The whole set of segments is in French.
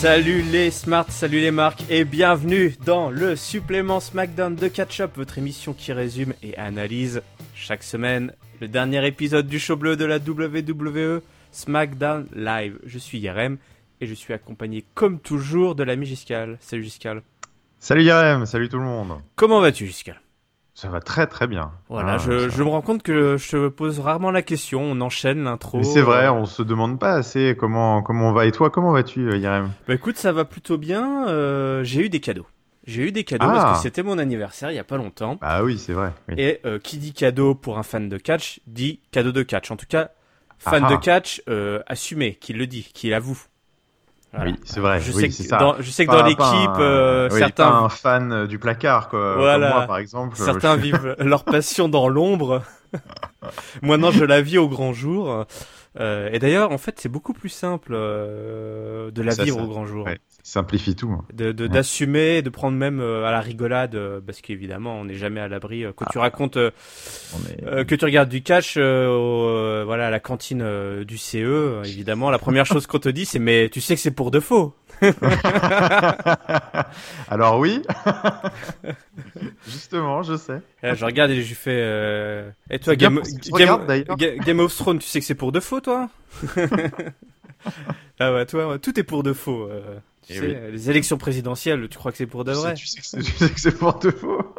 Salut les smarts, salut les marques et bienvenue dans le supplément SmackDown de Catch Up, votre émission qui résume et analyse chaque semaine le dernier épisode du show bleu de la WWE SmackDown Live. Je suis Yarem et je suis accompagné comme toujours de l'ami Giscal. Salut Giscal. Salut Yarem, salut tout le monde. Comment vas-tu Giscal Ça va très très bien. Voilà, Ah, je, me rends compte que je te pose rarement la question, on enchaîne l'intro. Mais c'est vrai, on se demande pas assez comment comment on va. Et toi, comment vas-tu, euh, Yarem Bah écoute, ça va plutôt bien, euh, j'ai eu des cadeaux. J'ai eu des cadeaux Ah. parce que c'était mon anniversaire il y a pas longtemps. Ah oui, c'est vrai. oui. Et euh, qui dit cadeau pour un fan de catch dit cadeau de catch. En tout cas, fan Ah ah. de catch euh, assumé, qui le dit, qui l'avoue. Voilà. Oui, c'est vrai. Je, oui, sais que ça. dans, je sais que Pas- dans pas l'équipe, euh, oui, certains, pas un fan euh, du placard, quoi. Voilà. Comme moi, par exemple. certains Je- vivent leur passion dans l'ombre. moi, non, je la vis au grand jour. Euh, et d'ailleurs, en fait, c'est beaucoup plus simple euh, de la Ça, vivre ça- au grand jour. ouais, simplifie tout. hein. de Ouais. d'assumer, de prendre même euh, à la rigolade, euh, parce qu'évidemment, on n'est jamais à l'abri. euh, quand tu racontes est- euh, que tu regardes du euh, au, euh, voilà, à la cantine euh, du CE, évidemment, la première chose qu'on te dit, c'est mais tu sais que c'est pour de faux. Alors oui. Justement, je sais. Là, je regarde et je fais. Et toi, Game of Thrones, tu sais que c'est pour de faux, toi? Ah ouais, toi, tout est pour de faux. euh, tu Eh sais, oui. euh, les élections présidentielles, tu crois que c'est pour de vrai Tu sais que c'est- tu sais que c'est pour de faux.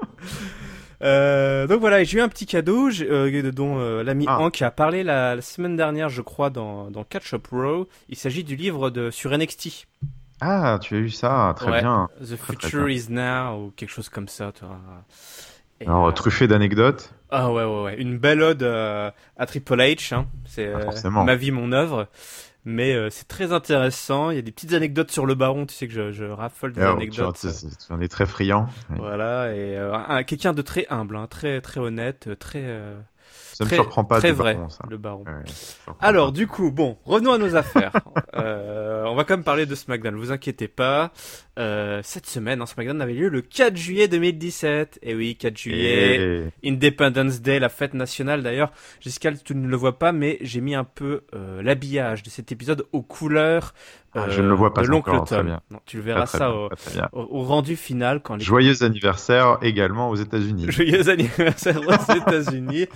Euh, donc voilà, j'ai eu un petit cadeau euh, dont euh, l'ami Ah. Hank a parlé la, la semaine dernière, je crois, dans, dans Catch Up Raw. Il s'agit du livre de sur NXT. Ah, tu as eu ça, très Ouais. bien. The Très, Future is Now ou quelque chose comme ça. Tu vois. Et, Alors, truffé d'anecdotes. ah ouais, ouais, ouais. Une belle ode à Triple H. Hein. C'est Ah, ma vie, mon œuvre. Mais euh, c'est très intéressant. Il y a des petites anecdotes sur le baron. Tu sais que je, je raffole des anecdotes. tu- tu en es très friand. Voilà. Et euh, un- quelqu'un de très humble, hein, très très honnête, très euh, Ça me très, surprend pas très vrai. baron, ça. Le baron. Ouais, me Alors, pas. du coup, bon, revenons à nos affaires. Euh, on va quand même parler de SmackDown, vous inquiétez pas. Euh, cette semaine, en SmackDown avait lieu le 4 juillet 2017. Et oui, 4 juillet, Et- Independence Day, la fête nationale d'ailleurs. Jessica, tu ne le vois pas, mais j'ai mis un peu euh, l'habillage de cet épisode aux couleurs Ah, euh, je ne le vois pas de l'oncle Tom. Non, tu le verras Très, ça bien, au rendu final quand les Joyeux anniversaire également aux États-Unis. Joyeux anniversaire aux États-Unis.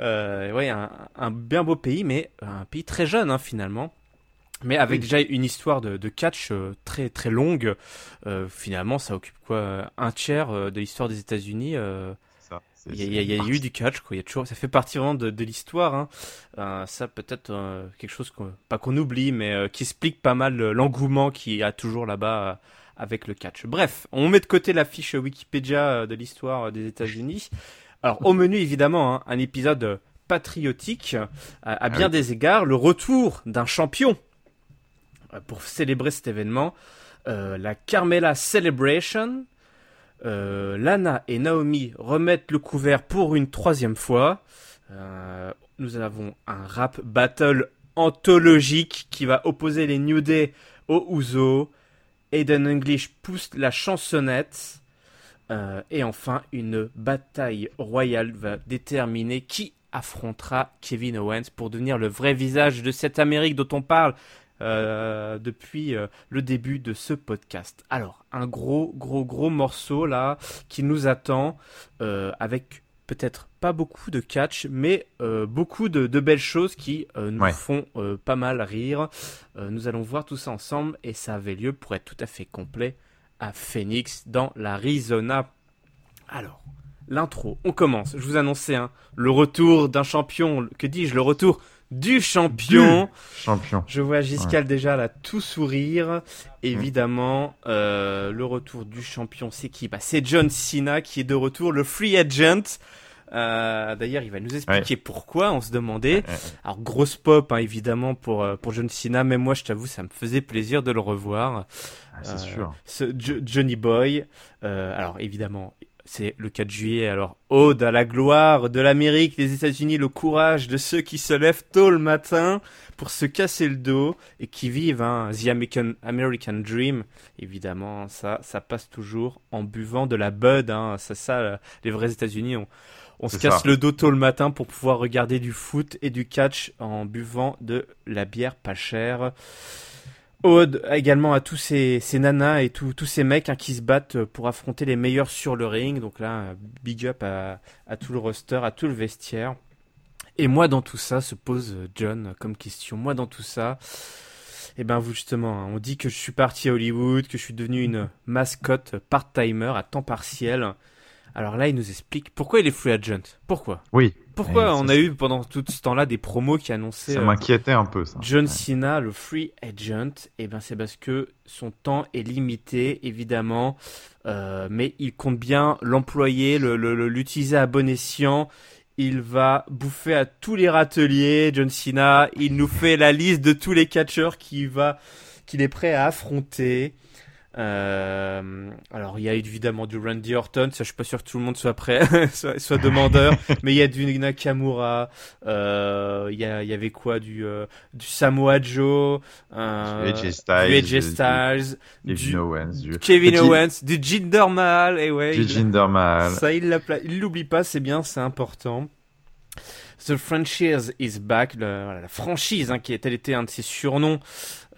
Euh, ouais, un, un bien beau pays, mais un pays très jeune hein, finalement. Mais avec Oui. déjà une histoire de, de catch euh, très très longue. Euh, finalement, ça occupe quoi un tiers euh, de l'histoire des États-Unis. Il y, a- y y eu du catch, quoi. Il y a toujours, ça fait partie vraiment de, de l'histoire. Hein. Euh, ça peut-être euh, quelque chose qu'on, pas qu'on oublie, mais euh, qui explique pas mal l'engouement qu'il y a toujours là-bas avec le catch. Bref, on met de côté la fiche Wikipédia de l'histoire des États-Unis. Alors au menu évidemment hein, un épisode patriotique euh, à, à bien oui. des égards, le retour d'un champion Euh, pour célébrer cet événement, euh, la Carmela Celebration. Euh, Lana et Naomi remettent le couvert pour une troisième fois. Euh, nous avons un rap battle anthologique qui va opposer les New Day aux Uso. Aiden English pousse la chansonnette. Euh, et enfin, une bataille royale va déterminer qui affrontera Kevin Owens pour devenir le vrai visage de cette Amérique dont on parle euh, depuis euh, le début de ce podcast. Alors, un gros, gros, gros morceau là qui nous attend avec peut-être pas beaucoup de catch, mais beaucoup de, de belles choses qui nous Ouais. font pas mal rire. Nous allons voir tout ça ensemble et ça avait lieu pour être tout à fait complet à Phoenix dans l'Arizona. Alors, l'intro, on commence. Je vous annonçais hein, le retour d'un champion, que dis-je, le retour du champion. Champion. Je vois Giscal déjà là tout sourire. Évidemment, euh, le retour du champion, c'est qui? Bah, C'est John Cena qui est de retour, le free agent. Euh, D'ailleurs, il va nous expliquer pourquoi. On se demandait. Ouais, ouais. Alors grosse pop, hein, évidemment pour euh, pour John Cena. Même moi, je t'avoue, ça me faisait plaisir de le revoir. Ah, c'est Euh, sûr. Ce Jo- Johnny Boy. Euh, alors évidemment, c'est le 4 juillet. Alors ode à la gloire de l'Amérique, des États-Unis, le courage de ceux qui se lèvent tôt le matin pour se casser le dos et qui vivent hein, the American, American Dream. Évidemment, ça, ça passe toujours en buvant de la bud. Hein. C'est ça, euh, les vrais États-Unis. On, on se casse ça. le dos tôt le matin pour pouvoir regarder du foot et du catch en buvant de la bière pas chère. Ode également à tous ces, ces nanas et tous ces mecs hein, qui se battent pour affronter les meilleurs sur le ring. Donc là, big up à, à tout le roster, à tout le vestiaire. Et moi dans tout ça, se pose John comme question. Moi dans tout ça, eh ben vous justement, hein, on dit que je suis parti à Hollywood, que je suis devenu une mascotte part-timer à temps partiel. Alors là, il nous explique pourquoi il est free agent. Pourquoi Oui. Pourquoi on a eu pendant tout ce temps-là des promos qui annonçaient. Ça m'inquiétait un peu ça. John Cena, le free agent. Eh ben c'est parce que son temps est limité, évidemment, euh, mais il compte bien l'employer, l'utiliser à bon escient. Il va bouffer à tous les râteliers, John Cena. Il nous fait la liste de tous les catcheurs qu'il va, qu'il est prêt à affronter. Euh, alors il y a évidemment du Randy Orton, ça je suis pas sûr que tout le monde soit prêt, soit, demandeur, mais il y a du Nakamura, euh, il y, a, il y avait quoi du euh, du Samoa Joe, euh, du AJ Styles, du, Kevin Owens, du Kevin Owens, du Jinder Mahal, et ouais, du Jinder Mahal. Ça il l'oublie pas, c'est bien, c'est important. The franchise is back, la franchise hein, qui est, elle était un de ses surnoms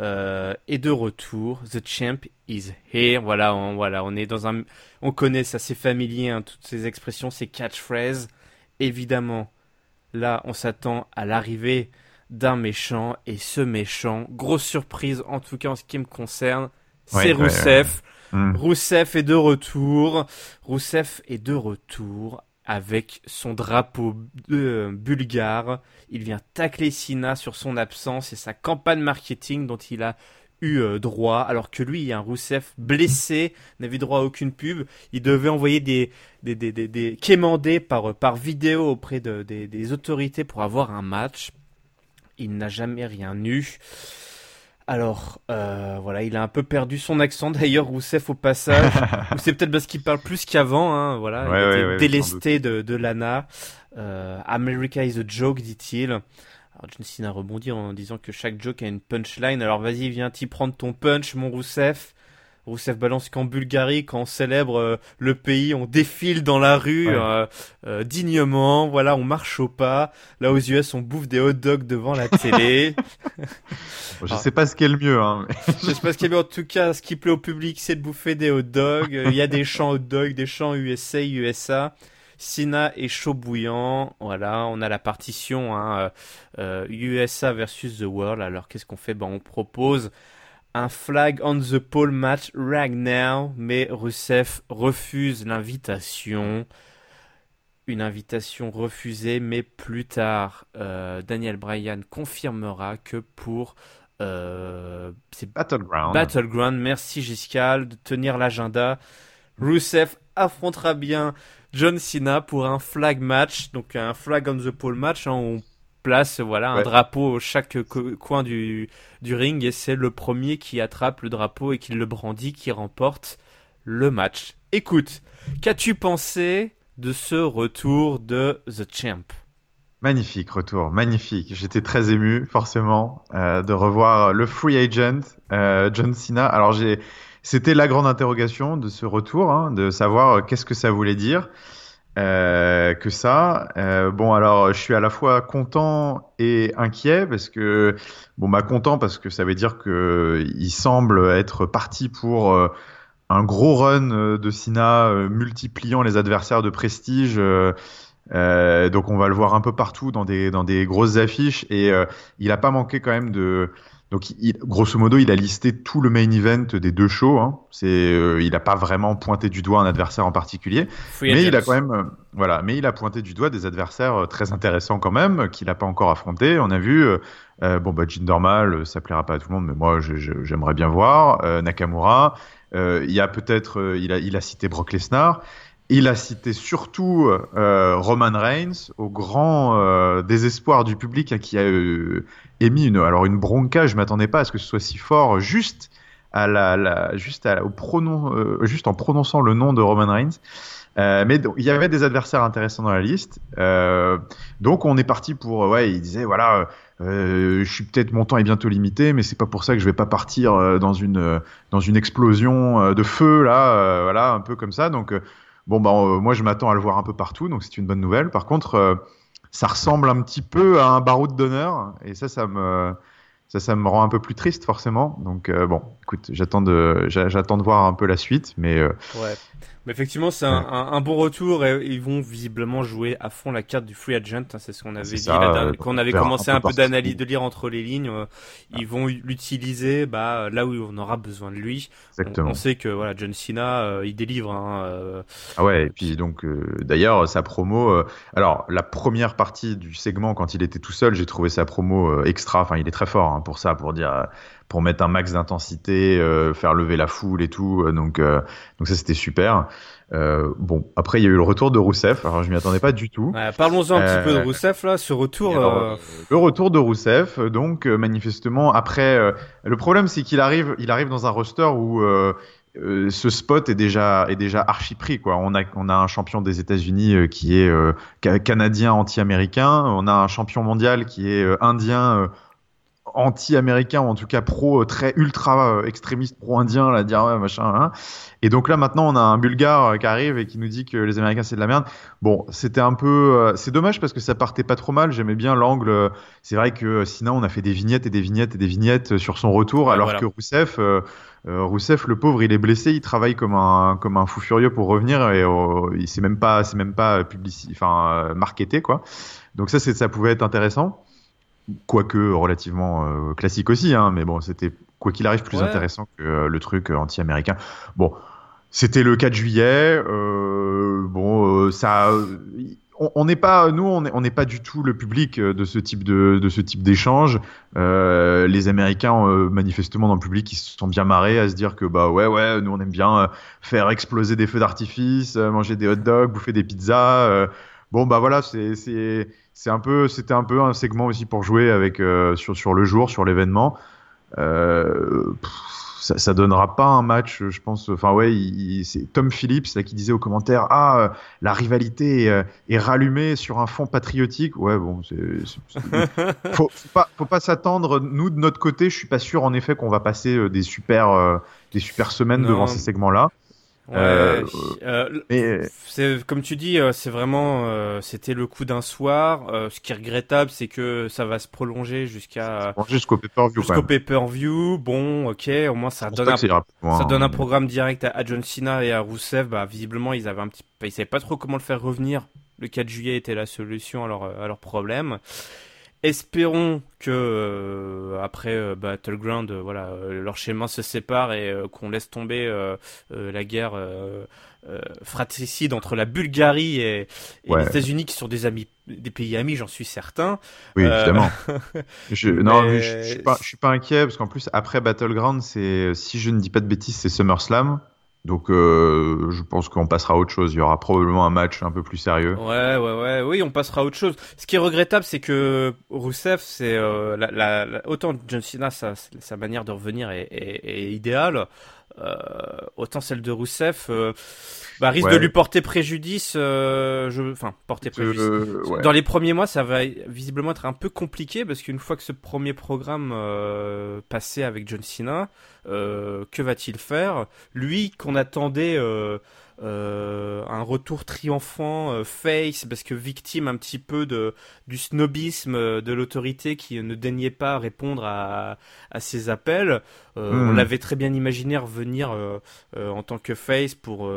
euh, est de retour. The champ is here. Voilà, on, voilà, on est dans un, on connaît ça, c'est familier, hein, toutes ces expressions, ces catchphrases. Évidemment, là, on s'attend à l'arrivée d'un méchant et ce méchant, grosse surprise en tout cas en ce qui me concerne, c'est Rousseff. Hmm. Rousseff est de retour. Rousseff est de retour avec son drapeau euh, bulgare. Il vient tacler Sina sur son absence et sa campagne marketing dont il a eu euh, droit, alors que lui, un Rousseff blessé, n'avait droit à aucune pub. Il devait envoyer des, des, des, des, quémander par, par vidéo auprès de, des, des autorités pour avoir un match. Il n'a jamais rien eu. Alors, euh, voilà, il a un peu perdu son accent d'ailleurs, Rousseff au passage. Ou c'est peut-être parce qu'il parle plus qu'avant, hein, voilà. il était délesté de, de Lana. Euh, America is a joke, dit-il. Alors John Cena rebondit en disant que chaque joke a une punchline. Alors vas-y, viens t'y prendre ton punch, mon Rousseff. Rousseff balance qu'en Bulgarie, quand on célèbre euh, le pays, on défile dans la rue euh, euh, dignement. Voilà, on marche au pas. Là, aux US, on bouffe des hot dogs devant la télé. je sais pas ce qui est le mieux. Hein, je sais pas ce qui est le mieux. En tout cas, ce qui plaît au public, c'est de bouffer des hot dogs. Il y a des chants hot dogs, des chants USA, USA. Sina est chaud bouillant. Voilà, on a la partition hein, USA versus the World. Alors qu'est-ce qu'on fait? Ben on propose un flag on the pole match right now, mais Rusev refuse l'invitation. Une invitation refusée, mais plus tard, euh, Daniel Bryan confirmera que pour euh, Battleground. Battleground, merci Giscal de tenir l'agenda. Rusev affrontera bien John Cena pour un flag match, donc un flag on the pole match, hein, on place voilà un drapeau chaque coin du, du ring et c'est le premier qui attrape le drapeau et qui le brandit qui remporte le match. Écoute, qu'as-tu pensé de ce retour de The Champ? Magnifique retour, magnifique. J'étais très ému forcément euh, de revoir le free agent euh, John Cena. Alors j'ai, c'était la grande interrogation de ce retour, hein, de savoir qu'est-ce que ça voulait dire. Euh, que ça. Euh, bon, alors, je suis à la fois content et inquiet parce que, bon, bah, content parce que ça veut dire que il semble être parti pour euh, un gros run de Sina, multipliant les adversaires de prestige. donc, on va le voir un peu partout dans des dans des grosses affiches et il a pas manqué quand même de donc, il, grosso modo, il a listé tout le main event des deux shows. Hein. C'est, euh, il n'a pas vraiment pointé du doigt un adversaire en particulier, mais il a quand même, euh, voilà, mais il a pointé du doigt des adversaires euh, très intéressants quand même qu'il n'a pas encore affronté. On a vu, bon bah Mahal, ça plaira pas à tout le monde, mais moi j'aimerais bien voir Nakamura. il y a peut-être, il a, il a cité Brock Lesnar. Il a cité surtout Roman Reigns, au grand désespoir du public, qui a émis une, alors une bronca, je m'attendais pas à ce que ce soit si fort, juste à la, juste au euh, juste en prononçant le nom de Roman Reigns. Euh, mais il y avait des adversaires intéressants dans la liste, euh, donc on est parti pour ouais, il disait voilà, euh, je suis peut-être mon temps est bientôt limité, mais c'est pas pour ça que je vais pas partir euh, dans une dans une explosion de feu là, voilà un peu comme ça. Donc bon bah moi je m'attends à le voir un peu partout, donc c'est une bonne nouvelle. Par contre ça ressemble un petit peu à un baroud d'honneur et ça ça me Ça, ça me rend un peu plus triste forcément. Donc bon, écoute, j'attends de, j'attends de voir un peu la suite, mais. Ouais. Mais effectivement, c'est un, un, bon retour et ils vont visiblement jouer à fond la carte du free agent. Hein, c'est ce qu'on avait dit, euh, qu'on avait commencé un peu, d'analyse, de lire entre les lignes. Euh, ils vont l'utiliser bah, là où on aura besoin de lui. Exactement. On, sait que voilà, John Cena, euh, il délivre. Hein, ah ouais, et puis donc d'ailleurs sa promo. alors la première partie du segment quand il était tout seul, j'ai trouvé sa promo extra. Enfin, il est très fort hein, pour ça, pour dire pour mettre un max d'intensité, euh, faire lever la foule et tout. Euh, donc, euh, donc ça, c'était super. bon, après, il y a eu le retour de Rousseff. Alors, je m'y attendais pas du tout. Parlons-en un petit peu de Rousseff, là, ce retour. le retour de Rousseff, donc, manifestement, après, le problème, c'est qu'il arrive, il arrive dans un roster où ce spot est déjà est déjà archi pris quoi. On a on a un champion des États-Unis qui est canadien anti-américain, on a un champion mondial qui est indien anti-américain ou en tout cas pro euh, très ultra euh, extrémiste pro-indien là dire ouais, machin hein. et donc là maintenant on a un bulgare euh, qui arrive et qui nous dit que les américains c'est de la merde. Bon c'était un peu c'est dommage parce que ça partait pas trop mal. J'aimais bien l'angle c'est vrai que sinon on a fait des vignettes et des vignettes et des vignettes sur son retour alors que Rousseff Rousseff le pauvre il est blessé il travaille comme un comme un fou furieux pour revenir et il s'est même pas c'est même pas publici enfin marketé quoi. Donc ça c'est ça pouvait être intéressant quoique relativement euh, classique aussi, hein, mais bon, c'était quoi qu'il arrive plus intéressant que euh, le truc euh, anti-américain. Bon, c'était le 4 juillet. bon, ça, on n'est pas, nous, on n'est pas du tout le public de ce type de, de ce type d'échange. les Américains, manifestement dans le public, ils se sont bien marrés à se dire que bah ouais, ouais, nous on aime bien faire exploser des feux d'artifice, manger des hot dogs, bouffer des pizzas. bon bah voilà, c'est c'est un peu, c'était un peu un segment aussi pour jouer avec euh, sur sur le jour, sur l'événement. Euh, ça, ça donnera pas un match, je pense. Enfin ouais, c'est Tom Phillips là qui disait aux commentaires ah euh, la rivalité est, rallumée sur un fond patriotique. Ouais bon, c'est, faut, faut, pas faut pas s'attendre. Nous de notre côté, je suis pas sûr en effet qu'on va passer des super des super semaines devant ces segments là. Euh, euh, c'est comme tu dis, euh, c'est vraiment, c'était le coup d'un soir. ce qui est regrettable, c'est que ça va se prolonger jusqu'à jusqu'au pay-per-view. Jusqu'au pay-per-view. Bon, ok, au moins ça donne un, ça donne un programme direct à, John Cena et à Rousseff. Bah, visiblement, ils avaient un petit, ils savaient pas trop comment le faire revenir. Le 4 juillet était la solution à leur, à leur problème. Espérons que euh, après euh, Battleground, euh, voilà, leur schéma se sépare et qu'on laisse tomber la guerre fratricide entre la Bulgarie et, les États-Unis, qui sont des amis, des pays amis, j'en suis certain. Oui, évidemment. je, non, je, je, suis pas, je suis pas inquiet parce qu'en plus après Battleground, c'est si je ne dis pas de bêtises, c'est SummerSlam. Donc euh, je pense qu'on passera à autre chose. Il y aura probablement un match un peu plus sérieux. Ouais, ouais, ouais, oui, on passera à autre chose. Ce qui est regrettable, c'est que Rousseff, c'est euh, la, la, autant John Cena, sa, sa manière de revenir est, est, est idéale. Euh, autant celle de Rousseff euh, bah, risque de lui porter préjudice. Euh, je, enfin, porter préjudice. Dans les premiers mois, ça va visiblement être un peu compliqué parce qu'une fois que ce premier programme passé avec John Cena, que va-t-il faire? Lui qu'on attendait euh, un retour triomphant euh, face parce que victime un petit peu de du snobisme euh, de l'autorité qui ne daignait pas répondre à, à ses appels. On hmm. l'avait très bien imaginé revenir en tant que face pour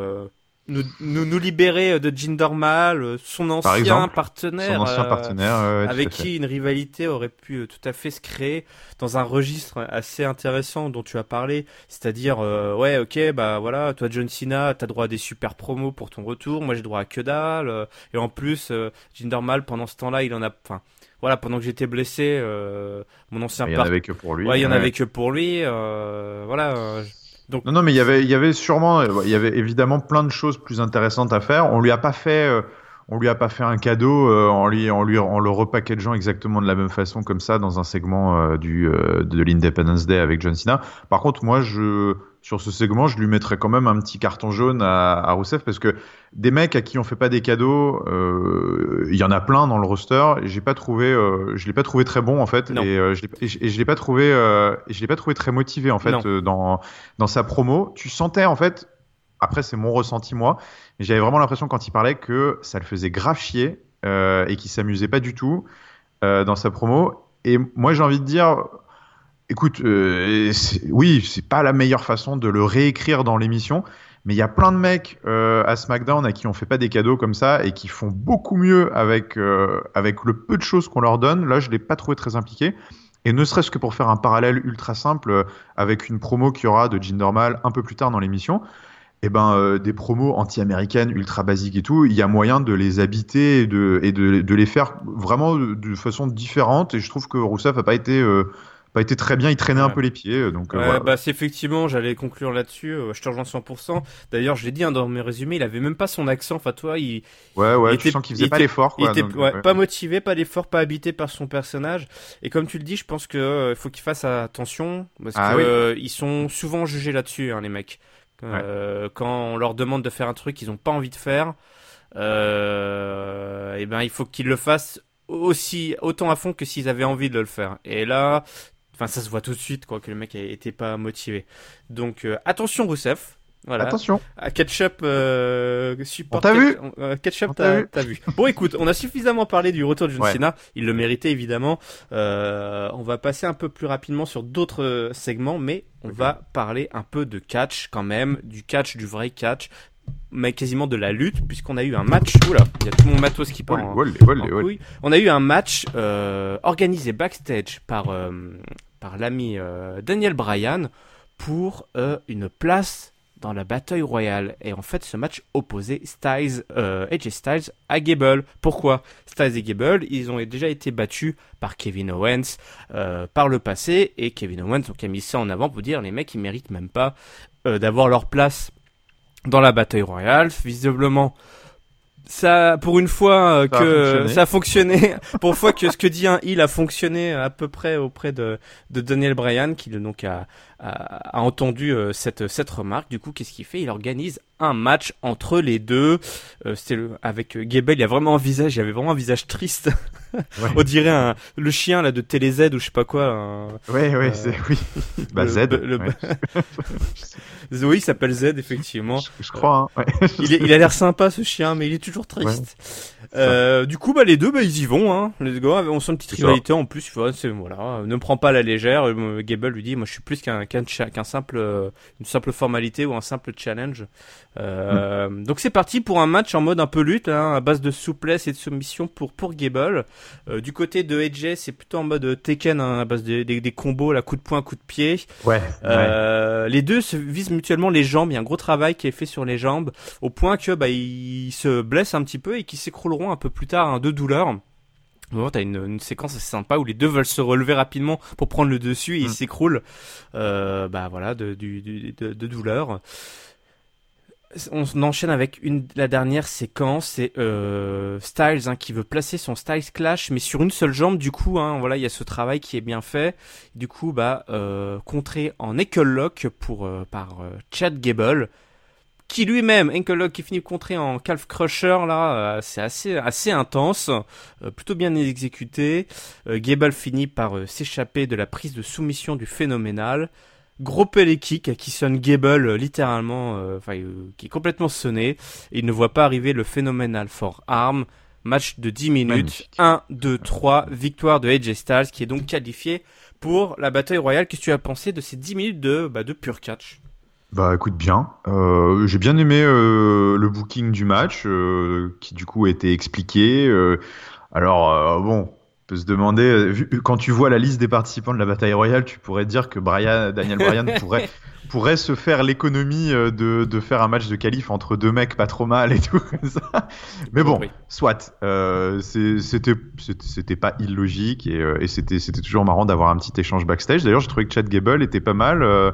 nous, nous, nous, libérer de Jinder son ancien partenaire, son ancien partenaire avec qui une rivalité aurait pu tout à fait se créer dans un registre assez intéressant dont tu as parlé, c'est-à-dire ouais ok bah voilà toi John Cena t'as droit à des super promos pour ton retour, moi j'ai droit à que dalle et en plus Jinder pendant ce temps-là il en a enfin voilà, pendant que j'étais blessé, mon ancien partenaire. Il y en avait que pour lui. Ouais, il y en avait que pour lui. Euh, voilà. Non, non, mais il y avait, y avait sûrement, il y avait évidemment plein de choses plus intéressantes à faire. On lui a pas fait, euh, on lui a pas fait un cadeau euh, en lui, en lui, en le repackageant exactement de la même façon comme ça dans un segment euh, du de l'Independence Day avec John Cena. Par contre, moi, je sur ce segment, je lui mettrais quand même un petit carton jaune à, à Rousseff parce que des mecs à qui on fait pas des cadeaux, euh, il y en a plein dans le roster. J'ai pas trouvé, euh, je l'ai pas trouvé très bon en fait, et, euh, je l'ai pas trouvé, je l'ai pas trouvé très motivé en fait dans dans sa promo. Tu sentais en fait, après c'est mon ressenti moi, mais j'avais vraiment l'impression quand il parlait que ça le faisait grave chier et qu'il s'amusait pas du tout dans sa promo. Et moi j'ai envie de dire Écoute, oui, c'est pas la meilleure façon de le réécrire dans l'émission, mais il y a plein de mecs euh, à SmackDown à qui on fait pas des cadeaux comme ça et qui font beaucoup mieux avec, euh, avec le peu de choses qu'on leur donne. Là, je l'ai pas trouvé très impliqué. Et ne serait-ce que pour faire un parallèle ultra simple euh, avec une promo qu'il y aura de Jinder Normal un peu plus tard dans l'émission, eh ben, euh, des promos anti-américaines ultra basiques et tout, il y a moyen de les habiter et de, de, les faire vraiment de, façon différente. Et je trouve que Rousseff a pas été euh, pas été très bien, il traînait un peu les pieds. Euh, donc, euh, bah, c'est effectivement, j'allais conclure là-dessus, euh, je te rejoins 100%. D'ailleurs, je l'ai dit hein, dans mes résumés, il avait même pas son accent, enfin toi, il... Ouais, ouais, il tu était, sens qu'il faisait pas l'effort. Il était ouais, pas motivé, pas l'effort, pas habité par son personnage. Et comme tu le dis, je pense que il faut qu'il fasse attention, parce ah, que ils sont souvent jugés là-dessus, hein, les mecs. quand on leur demande de faire un truc qu'ils ont pas envie de faire, et eh ben il faut qu'ils le fassent aussi autant à fond que s'ils avaient envie de le faire. Et là, Enfin, ça se voit tout de suite, quoi, que le mec était pas motivé. Donc, euh, attention, Rousseff. Voilà. Attention. À Ketchup, euh, support. T'as vu euh, Ketchup, t'as vu. Bon, écoute, on a suffisamment parlé du retour de John Cena. Il le méritait évidemment. Euh, on va passer un peu plus rapidement sur d'autres segments, mais on va parler un peu de catch quand même, du catch, du vrai catch, mais quasiment de la lutte, puisqu'on a eu un match. Oula, il y a tout mon matos qui part. En, On a eu un match euh, organisé backstage par euh, par l'ami euh, Daniel Bryan pour une place dans la bataille royale. Et en fait, ce match opposait Styles, AJ Styles à Gable. Pourquoi Styles et Gable, ils ont déjà été battus par Kevin Owens par le passé, et Kevin Owens donc a mis ça en avant pour dire les mecs ils méritent même pas d'avoir leur place dans la bataille royale. Visiblement, ça, pour une fois euh, que ça a fonctionné, pour une fois que ce que dit un il a fonctionné à peu près auprès de, de Daniel Bryan, qui donc a, a, entendu euh, cette cette remarque. Du coup, qu'est-ce qu'il fait? Il organise un match entre les deux. Euh, c'était le, avec Gable, il y a vraiment un visage, il y avait vraiment un visage triste. On dirait un, le chien là de Télé Z ou je sais pas quoi. Un, ouais, ouais, c'est oui. Bah Z. Le, oui, il s'appelle Z effectivement. Je, crois. Hein, ouais. il, il, a l'air sympa ce chien, mais il est toujours triste. Euh, du coup, bah les deux, bah ils y vont. Hein. Les gars, on sent une petite rivalité en plus. Voilà, ne me prends pas la légère. Euh, Gable lui dit, moi je suis plus qu'un qu'un simple, euh, une simple formalité ou un simple challenge. Euh, mm. Donc c'est parti pour un match en mode un peu lutte, hein, à base de souplesse et de soumission pour pour Gable. Euh, du côté de AJ, c'est plutôt en mode Tekken, hein, à base de, des, des combos, la coup de poing, coup de pied. Ouais. Euh, les deux se visent mutuellement les jambes. Il y a un gros travail qui est fait sur les jambes, au point que bah ils se blessent un petit peu et qu'ils s'écrouleront un peu plus tard hein, de douleur. Bon, t'as une, une séquence assez sympa où les deux veulent se relever rapidement pour prendre le dessus et ils mm. s'écroulent, euh, bah voilà, de, de, de, de douleur on enchaîne avec une, la dernière séquence, c'est euh, Styles hein, qui veut placer son Styles Clash, mais sur une seule jambe. Du coup, hein, voilà, il y a ce travail qui est bien fait. Du coup, bah, euh, contré en ankle lock pour par Chad Gable, qui lui-même ankle lock qui finit contré en calf crusher. Là, c'est assez assez intense, plutôt bien exécuté. Gable finit par s'échapper de la prise de soumission du phénoménal. Gros kick qui sonne Gable euh, littéralement, euh, enfin euh, qui est complètement sonné. Il ne voit pas arriver le phénoménal for arm. Match de 10 minutes, 1, 2, 3, victoire de AJ Styles qui est donc qualifié pour la bataille royale. Qu'est-ce que tu as pensé de ces 10 minutes de, bah, de pure catch? Bah écoute bien, euh, j'ai bien aimé euh, le booking du match euh, qui du coup a été expliqué. alors bon, peut se demander, quand tu vois la liste des participants de la bataille royale, tu pourrais dire que Brian, Daniel Bryan pourrait, pourrait se faire l'économie de, de, faire un match de qualif entre deux mecs pas trop mal et tout comme ça. Mais bon, soit. C'était pas illogique et, et c'était c'était toujours marrant d'avoir un petit échange backstage. D'ailleurs, j'ai trouvé que Chad Gable était pas mal.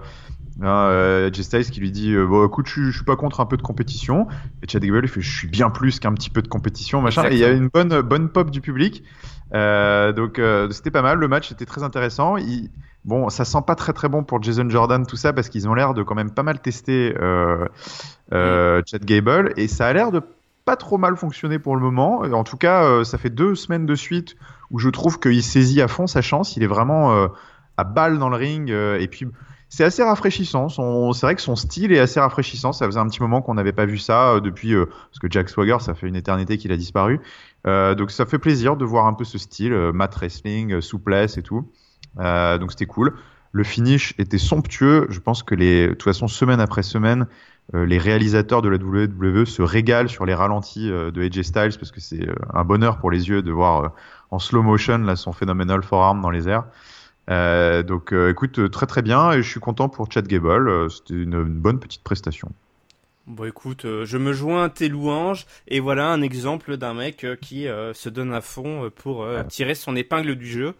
Euh, euh, Styles qui lui dit bon écoute je, je, suis pas contre un peu de compétition. Et Chad Gable il fait je suis bien plus qu'un petit peu de compétition machin. Et il y a une bonne bonne pop du public. Euh, donc euh, c'était pas mal, le match était très intéressant. Il... Bon, ça sent pas très très bon pour Jason Jordan tout ça parce qu'ils ont l'air de quand même pas mal tester euh, euh, Chad Gable. Et ça a l'air de pas trop mal fonctionner pour le moment. En tout cas, euh, ça fait deux semaines de suite où je trouve qu'il saisit à fond sa chance. Il est vraiment euh, à balle dans le ring et puis c'est assez rafraîchissant. C'est vrai que son style est assez rafraîchissant. Ça faisait un petit moment qu'on n'avait pas vu ça depuis parce que Jack Swagger, ça fait une éternité qu'il a disparu. Euh, donc ça fait plaisir de voir un peu ce style, euh, mat wrestling, euh, souplesse et tout. donc c'était cool. Le finish était somptueux. Je pense que les, de toute façon, semaine après semaine, euh, les réalisateurs de la WWE se régalent sur les ralentis euh, de AJ Styles parce que c'est euh, un bonheur pour les yeux de voir en slow motion là son phénoménal forearm dans les airs. Donc écoute, très très bien et je suis content pour Chad Gable. C'était une, bonne petite prestation. Bon écoute, je me joins à tes louanges et voilà un exemple d'un mec qui se donne à fond pour tirer son épingle du jeu.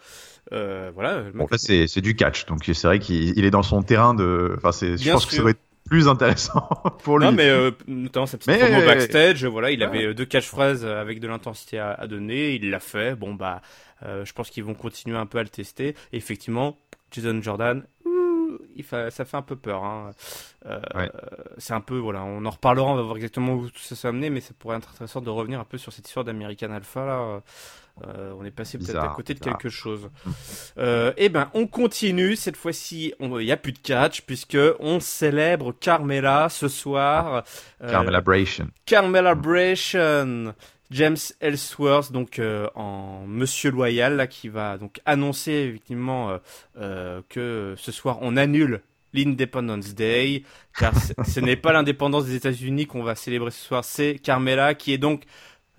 voilà. Bon là c'est du catch, donc c'est vrai qu'il est dans son terrain de. Enfin c'est. Je pense que ça va être plus intéressant pour lui. Non, mais euh, notamment sa petite promo backstage, voilà, il avait euh, deux catchphrases avec de l'intensité à, donner, il l'a fait. Bon bah, euh, je pense qu'ils vont continuer un peu à le tester. Et effectivement, Jason Jordan, il ça fait un peu peur. Hein. C'est un peu, voilà, on en reparlera, on va voir exactement où tout ça s'est amené, mais ça pourrait être intéressant de revenir un peu sur cette histoire d'American Alpha là. Euh, on est passé peut-être à côté de quelque chose. Euh, eh ben, on continue. Cette fois-ci, il n'y a plus de catch puisque on célèbre Carmela ce soir. Euh, Carmela Bration. Carmela Bration. James Ellsworth, donc en Monsieur Loyal, là, qui va donc annoncer effectivement que ce soir on annule l'Independence Day, car ce n'est pas l'indépendance des États-Unis qu'on va célébrer ce soir, c'est Carmela qui est donc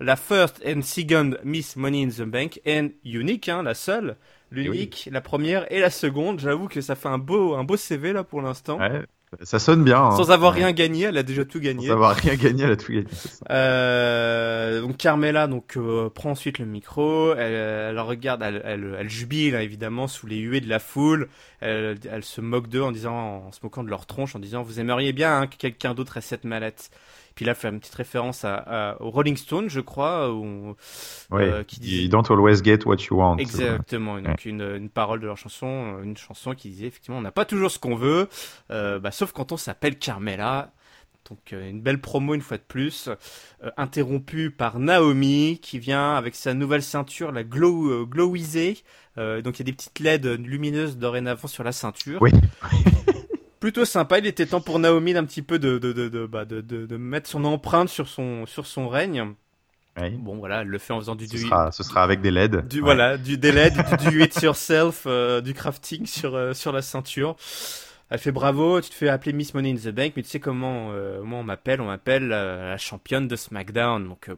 la first and second Miss Money in the Bank, and unique, hein, la seule, l'unique, la première et la seconde. J'avoue que ça fait un beau, un beau CV là pour l'instant. Ouais, ça sonne bien. Hein. Sans avoir rien gagné, elle a déjà tout gagné. Sans avoir rien gagné, elle a tout gagné. Euh, donc Carmela donc euh, prend ensuite le micro, elle, elle regarde, elle, elle, elle jubile hein, évidemment sous les huées de la foule. Elle, elle se moque d'eux en disant, en se moquant de leur tronche, en disant vous aimeriez bien hein, que quelqu'un d'autre ait cette mallette. Puis là, faire une petite référence à, au Rolling Stone, je crois, où, euh, qui dit Don't always get what you want. Exactement. Donc une, une, parole de leur chanson, une chanson qui disait effectivement, on n'a pas toujours ce qu'on veut, euh, bah, sauf quand on s'appelle Carmela. Donc euh, une belle promo une fois de plus, euh, interrompue par Naomi qui vient avec sa nouvelle ceinture, la Glow euh, Glowisée. donc il y a des petites LED lumineuses dorénavant sur la ceinture. Oui. Plutôt sympa. Il était temps pour Naomi d'un petit peu de de, de, de, bah, de, de, mettre son empreinte sur son, sur son règne. Bon voilà, elle le fait en faisant du ce, sera, ce sera avec des LED. Du voilà, du des LED, du, do it yourself, euh, du crafting sur euh, sur la ceinture. Elle fait bravo, tu te fais appeler Miss Money in the Bank, mais tu sais comment euh, moi on m'appelle, on m'appelle la championne de SmackDown. Donc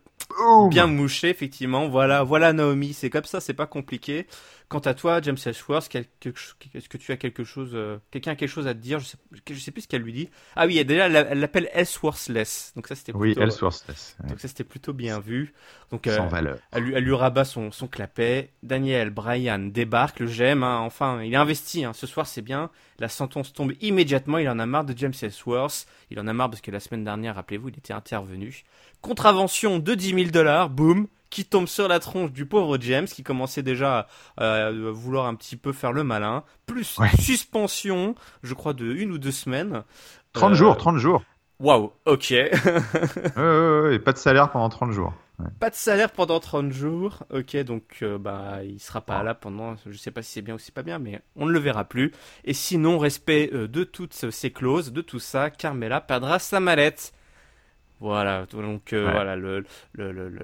bien mouché effectivement. Voilà, voilà Naomi, c'est comme ça, c'est pas compliqué. Quant à toi, James Ellsworth, est-ce que tu as quelque chose, euh, quelqu'un a quelque chose à te dire? Je sais, je sais plus ce qu'elle lui dit. Ah oui, déjà, elle l'appelle Ellsworthless. Donc ça, c'était plutôt. Oui, Ellsworthless. Donc ça, c'était plutôt bien vu. Donc euh, Sans valeur. Elle, lui, elle lui rabat son, son clapet. Daniel Bryan débarque, le j'aime. Hein, enfin, il est investi. Hein. Ce soir, c'est bien. La sentence tombe immédiatement. Il en a marre de James Ellsworth. Il en a marre parce que la semaine dernière, rappelez-vous, il était intervenu. Contravention de 10 000 dollars. Boum qui tombe sur la tronche du pauvre James qui commençait déjà à, vouloir un petit peu faire le malin, plus suspension, je crois, de une ou deux semaines. 30 jours, 30 euh, jours. Waouh, ok. ouais, pas de salaire pendant 30 jours. Pas de salaire pendant 30 jours. Ok, donc euh, bah il sera pas là pendant. Je sais pas si c'est bien ou si c'est pas bien, mais on ne le verra plus. Et sinon, respect euh, de toutes ces clauses, de tout ça, Carmela perdra sa mallette. Voilà, donc euh, voilà, le, le, le, le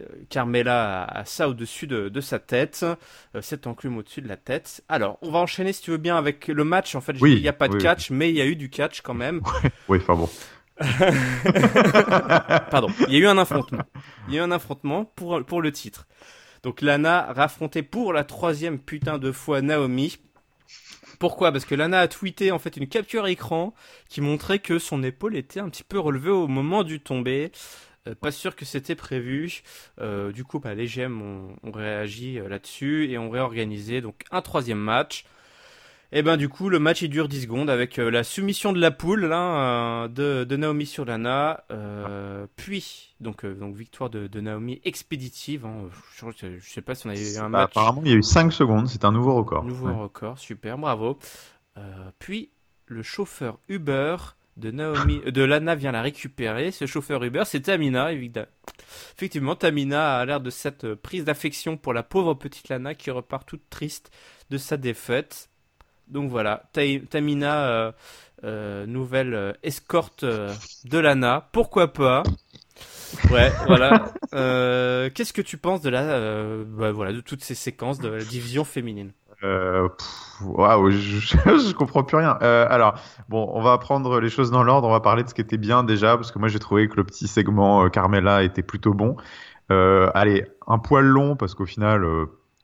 euh, Carmela a, ça au-dessus de, de, sa tête, euh, cette enclume au-dessus de la tête. Alors, on va enchaîner si tu veux bien avec le match. En fait, il n'y a pas de catch, mais il y a eu du catch quand même. oui, enfin bon. Pardon, il y a eu un affrontement. Il y a eu un affrontement pour, pour le titre. Donc Lana raffrontait pour la troisième putain de fois Naomi. Pourquoi? Parce que Lana a tweeté en fait une capture écran qui montrait que son épaule était un petit peu relevée au moment du tombé. Euh, pas sûr que c'était prévu. Euh, du coup, bah, les GM ont, réagi euh, là-dessus et ont réorganisé donc un troisième match. Et ben du coup le match il dure 10 secondes avec euh, la soumission de la poule là, euh, de, de, Naomi sur Lana, euh, puis donc donc victoire de, de Naomi expéditive. Hein. Je, je, sais pas si on a eu un bah, match. Apparemment il y a eu 5 secondes, c'est un nouveau record. Nouveau record, super, bravo. puis le chauffeur Uber de Naomi, de Lana vient la récupérer. Ce chauffeur Uber, c'est Tamina, évidemment. Effectivement, Tamina a l'air de cette prise d'affection pour la pauvre petite Lana qui repart toute triste de sa défaite. Donc voilà, Tamina, euh, euh, nouvelle euh, escorte de Lana, pourquoi pas? Ouais, voilà. Qu'est-ce que tu penses de la, bah, voilà, de toutes ces séquences de la division féminine? Euh, Waouh, je, je, comprends plus rien. Euh, alors, bon, on va prendre les choses dans l'ordre. On va parler de ce qui était bien déjà, parce que moi j'ai trouvé que le petit segment euh, Carmela était plutôt bon. Euh, allez, un poil long, parce qu'au final,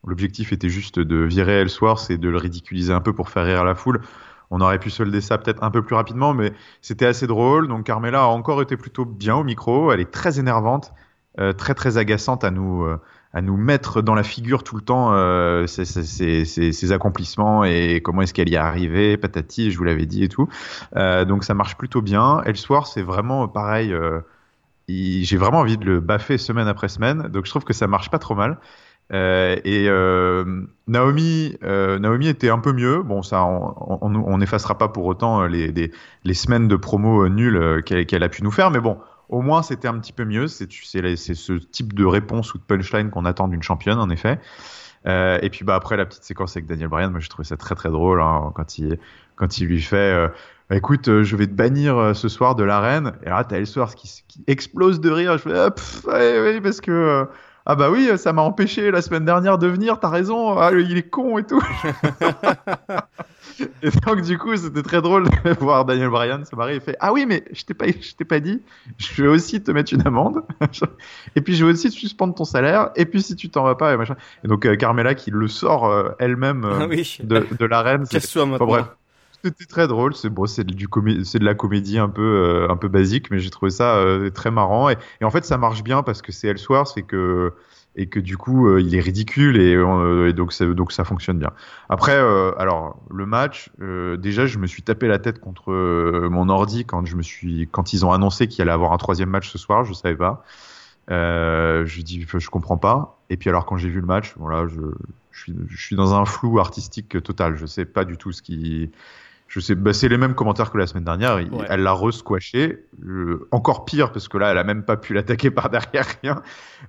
l'objectif était juste de virer Ellsworth et de le ridiculiser un peu pour faire rire la foule. On aurait pu solder ça peut-être un peu plus rapidement, mais c'était assez drôle. Donc Carmela a encore été plutôt bien au micro. Elle est très énervante, euh, très très agaçante à nous à nous mettre dans la figure tout le temps euh, ses, ses, ses, accomplissements et comment est-ce qu'elle y est arrivée, patati, je vous l'avais dit et tout. Euh, donc ça marche plutôt bien. Ellsworth, c'est vraiment pareil. Euh, j'ai vraiment envie de le baffer semaine après semaine. Donc je trouve que ça marche pas trop mal. Euh, et euh, Naomi, euh, Naomi était un peu mieux. Bon, ça, on n'effacera pas pour autant les, semaines de promo nulles qu'elle qu a pu nous faire, mais bon, au moins, c'était un petit peu mieux. C'est ce type de réponse ou de punchline qu'on attend d'une championne, en effet. Et puis bah après la petite séquence avec Daniel Bryan, moi j'ai trouvé ça très très drôle hein, quand il quand il lui fait écoute je vais te bannir ce soir de l'arène et là t'as Ellsworth qui, qui explose de rire je fais ah, parce que ah bah oui ça m'a empêché la semaine dernière de venir t'as raison ah, il est con et tout Et donc, du coup, c'était très drôle de voir Daniel Bryan se marrer et fait Ah oui, mais je t'ai pas, je t'ai pas dit, je vais aussi te mettre une amende. et puis, je vais aussi te suspendre ton salaire. Et puis, si tu t'en vas pas, et machin. Et donc, euh, Carmela qui le sort euh, elle-même euh, oui. de, de l'arène. Qu'elle enfin, bref. C'était très drôle. C'est bon, c'est du c'est de la comédie un peu, un peu basique, mais j'ai trouvé ça très marrant. Et, en fait, ça marche bien parce que c'est Elseworlds c'est que et que du coup euh, il est ridicule et, euh, donc ça donc ça fonctionne bien. Après euh, alors le match euh, déjà je me suis tapé la tête contre euh, mon ordi quand je me suis quand ils ont annoncé qu'il allait avoir un troisième match ce soir, je savais pas. je dis je comprends pas et puis alors quand j'ai vu le match, voilà, je je suis je suis dans un flou artistique total, je sais pas du tout ce qui je sais, bah, c'est les mêmes commentaires que la semaine dernière. Ouais. Elle l'a re-squashé. Euh, encore pire, parce que là, elle a même pas pu l'attaquer par derrière rien.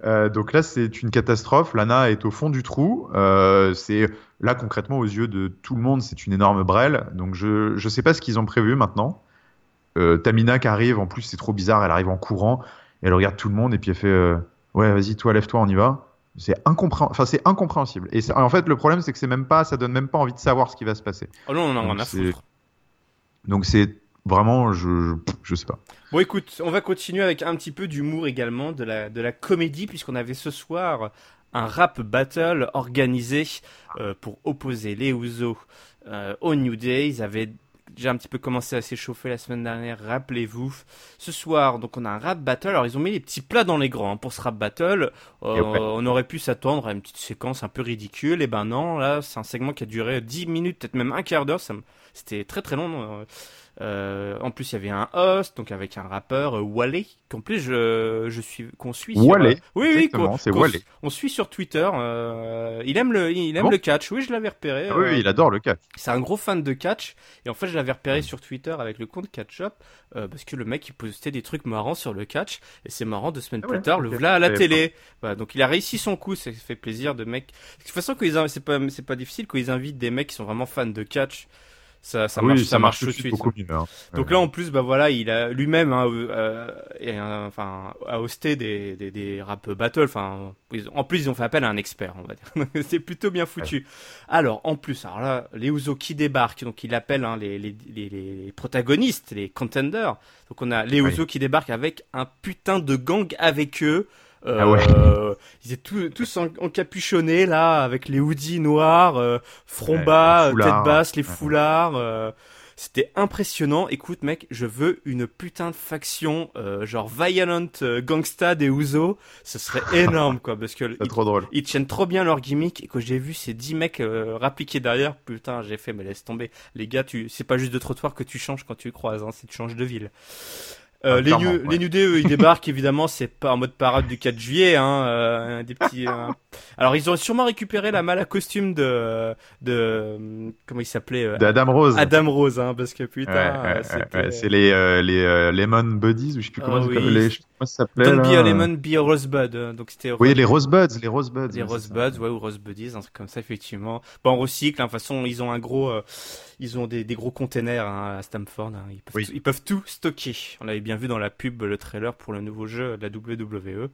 Euh, donc là, c'est une catastrophe. Lana est au fond du trou. Euh, c'est là, concrètement, aux yeux de tout le monde, c'est une énorme brêle. Donc je, je sais pas ce qu'ils ont prévu maintenant. Euh, Tamina qui arrive, en plus, c'est trop bizarre. Elle arrive en courant. Elle regarde tout le monde et puis elle fait, ouais, vas-y, toi, lève-toi, on y va. C'est incompré... enfin, incompréhensible. Et en fait, le problème, c'est que c'est même pas, ça donne même pas envie de savoir ce qui va se passer. Oh non, on en a foutre. Donc c'est vraiment, je, je, sais pas. Bon, écoute, on va continuer avec un petit peu d'humour également, de la, de la comédie, puisqu'on avait ce soir un rap battle organisé euh, pour opposer les Usos euh, au New Day. Ils avaient déjà un petit peu commencé à s'échauffer la semaine dernière, rappelez-vous. Ce soir, donc on a un rap battle. Alors ils ont mis les petits plats dans les grands hein, pour ce rap battle. Euh. On aurait pu s'attendre à une petite séquence un peu ridicule. Et ben non, là c'est un segment qui a duré 10 minutes, peut-être même un quart d'heure. C'était très très long. Euh, en plus, il y avait un host, donc avec un rappeur, euh, Wally, qu'en plus je, je suis, qu'on suit. Sur, Wally. Euh, oui, oui, c'est Wally. On suit sur Twitter. Euh, il aime le, il aime bon. le catch. Oui, je l'avais repéré. Ah, oui, il adore le catch. C'est un gros fan de catch. Et en fait, je l'avais repéré sur Twitter avec le compte Catch Up parce que le mec il postait des trucs marrants sur le catch. Et c'est marrant deux semaines ah ouais, plus tard, okay. le voilà à la télé. Voilà, donc il a réussi son coup. Ça fait plaisir de mec. De toute façon, c'est pas, c'est pas difficile quand ils invitent des mecs qui sont vraiment fans de catch ça, ça oui, marche, ça, marche tout de suite. Beaucoup mieux, hein. Donc là, en plus, bah voilà, il a lui-même, hein, euh, et, euh, enfin, a hosté des, des, des rap battles. Enfin, en plus, ils ont fait appel à un expert, on va dire. C'est plutôt bien foutu. Ouais. Alors, en plus, alors là, les Usos qui débarquent, donc il appelle hein, les, les, les, les, protagonistes, les contenders. Donc on a les ouais. qui débarquent avec un putain de gang avec eux. Euh, ah ouais. ils étaient tous, tous encapuchonnés là, avec les hoodies noirs, euh, front ouais, bas, tête basse, les foulards. Euh, c'était impressionnant. Écoute, mec, je veux une putain de faction euh, genre Violent euh, Gangsta des Ouzo. Ce serait énorme, quoi, parce que ils, trop drôle. ils tiennent trop bien leur gimmick et que j'ai vu ces 10 mecs euh, rappliqués derrière, putain, j'ai fait, mais laisse tomber. Les gars, tu, c'est pas juste de trottoir que tu changes quand tu croises, hein, c'est tu changes de ville. Euh, ah, les, ouais. les eux, ils débarquent évidemment, c'est pas en mode parade du 4 juillet, hein, euh, des petits. Euh... Alors ils ont sûrement récupéré la malle à costume de de comment il s'appelait euh, D'Adam Rose. Adam Rose, hein, parce que putain, ouais, ouais, c'est les euh, les Lemon Buddies ou je sais plus comment oh, oui. les Comment ça s'appelait Don't be a lemon, be a rosebud. euh, Donc c'était Oui, les Rosebuds, les Rosebuds. les rosebuds, ouais, ou rosebuddies, un truc comme ça, effectivement. Bon, on recycle, hein, de toute façon, ils ont un gros, euh, ils ont des, des gros containers hein, à Stamford. hein, ils, peuvent Oui. tout, ils peuvent tout stocker. On avait bien vu dans la pub le trailer pour le nouveau jeu de la WWE.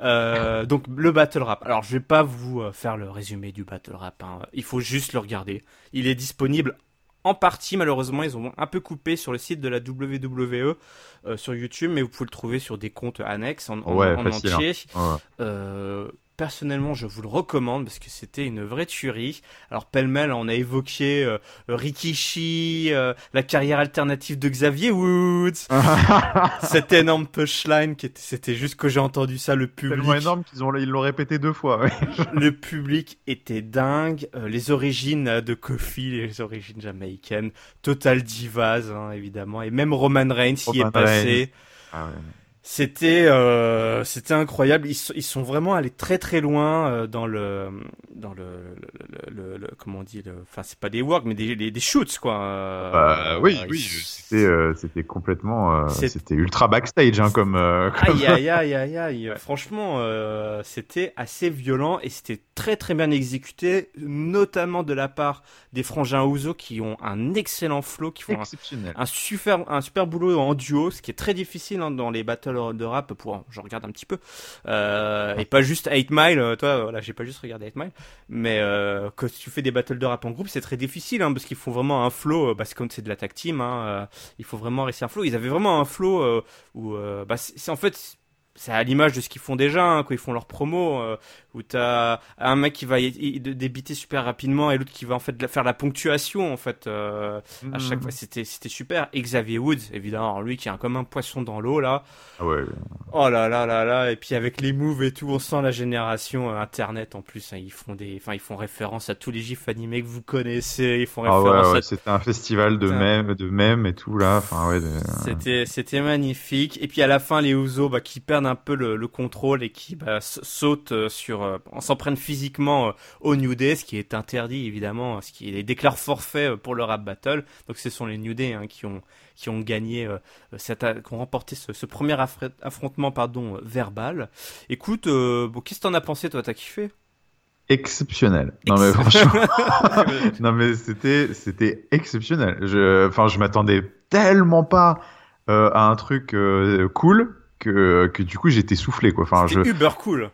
Euh, donc le battle rap. Alors je vais pas vous euh, faire le résumé du battle rap. hein. Il faut juste le regarder. Il est disponible en partie, malheureusement, ils ont un peu coupé sur le site de la WWE euh, sur YouTube, mais vous pouvez le trouver sur des comptes annexes en, en- Ouais, en facile, hein. entier. Ouais. Euh, personnellement, je vous le recommande parce que c'était une vraie tuerie. Alors pêle-mêle, on a évoqué euh, Rikishi, euh, la carrière alternative de Xavier Woods, cette énorme punchline qui était, c'était juste que j'ai entendu ça, le public, tellement énorme qu'ils ont, ils l'ont répété deux fois. ouais. le public était dingue. Euh, les origines de Kofi, les origines jamaïcaines, Total Divas, hein, évidemment, et même Roman Reigns y est Roman passé. Ah ouais. C'était euh, c'était incroyable. Ils, sont- ils sont vraiment allés très très loin euh, dans le dans le, le, le- le- le- comment on dit le enfin c'est pas des works mais des des, des shoots quoi. Euh, Bah, oui, ils- oui, c'était, euh, c'était complètement, c'était ultra backstage, hein, comme, comme- Aïe aïe aïe aïe aïe. Franchement, c'était assez violent et c'était très très bien exécuté, notamment de la part des frangins Ouzo qui ont un excellent flow, qui font un super un super boulot en duo, ce qui est très difficile hein, dans les battles de rap. Pour je regarde un petit peu euh, et pas juste 8 Mile. euh, Toi, voilà, j'ai pas juste regardé 8 Mile, mais euh, quand tu fais des battles de rap en groupe, c'est très difficile hein, parce qu'ils font vraiment un flow. euh, Parce que c'est de la tag team, hein, il faut vraiment réussir un flow. Ils avaient vraiment un flow où bah, c'est en fait c'est à l'image de ce qu'ils font déjà hein, quand ils font leur promo euh, où t'as un mec qui va débiter super rapidement et l'autre qui va en fait faire la ponctuation en fait euh, à chaque Mhm. fois c'était c'était super et Xavier Woods évidemment alors lui qui est comme un poisson dans l'eau là Ah ouais. oh là là là là et puis avec les moves et tout on sent la génération euh, internet en plus hein, ils font des enfin ils font référence à tous les gifs animés que vous connaissez ils font Ah ouais, ouais, à c'était un festival de mèmes, de mèmes et tout là. Enfin ouais. de- C'était c'était magnifique et puis à la fin les Usos bah, qui perdent un peu le, le contrôle et qui bah, sautent euh, sur euh, s'en prennent physiquement euh, au New Day ce qui est interdit évidemment ce qui les déclare forfait euh, pour le rap battle donc ce sont les New Day hein, qui ont qui ont gagné euh, cette qui ont remporté ce, ce premier affrontement pardon verbal écoute euh, bon qu'est-ce que t'en as pensé toi? T'as kiffé? Exceptionnel. Non mais franchement, non mais c'était c'était exceptionnel. Je, enfin je m'attendais tellement pas euh, à un truc euh, cool que que du coup j'étais soufflé quoi. Enfin je, uber cool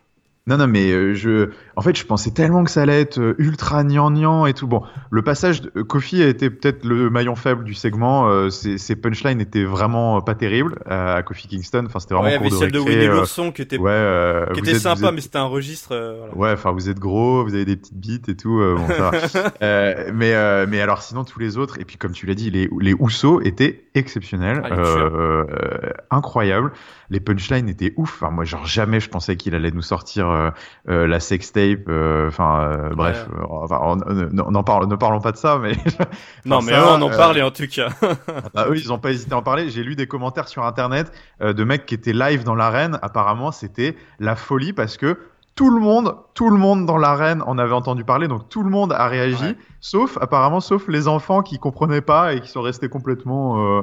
Non, non, mais euh, je, en fait, je pensais tellement que ça allait être euh, ultra gnangnan et tout. Bon, le passage de euh, Kofi a été peut-être le maillon faible du segment. Euh, ses, ses punchlines étaient vraiment pas terribles euh, à Kofi Kingston. Enfin, c'était vraiment ouais, avait de celle de Winnie l'ourson qui était ouais, euh, qui était êtes- sympa êtes- mais c'était un registre euh, voilà. Ouais, enfin, vous êtes gros, vous avez des petites bites et tout. euh, bon, ça va. Euh, mais, euh, mais alors, sinon, tous les autres, et puis comme tu l'as dit, les, les Housseaux étaient exceptionnels, Ah, les euh, euh, incroyables. Les punchlines étaient ouf. Enfin, moi, genre, jamais je pensais qu'il allait nous sortir euh, euh, la sextape. euh, Enfin, bref, enfin, on- on- en parle, ne parlons pas de ça, mais. non mais ça, eux, on en euh, parlait en tout cas bah, eux, ils ont pas hésité à en parler. J'ai lu des commentaires sur internet de mecs qui étaient live dans l'arène. Apparemment, c'était la folie parce que tout le monde, tout le monde dans l'arène en avait entendu parler, donc tout le monde a réagi, Ouais. sauf apparemment, sauf les enfants qui comprenaient pas et qui sont restés complètement. Euh,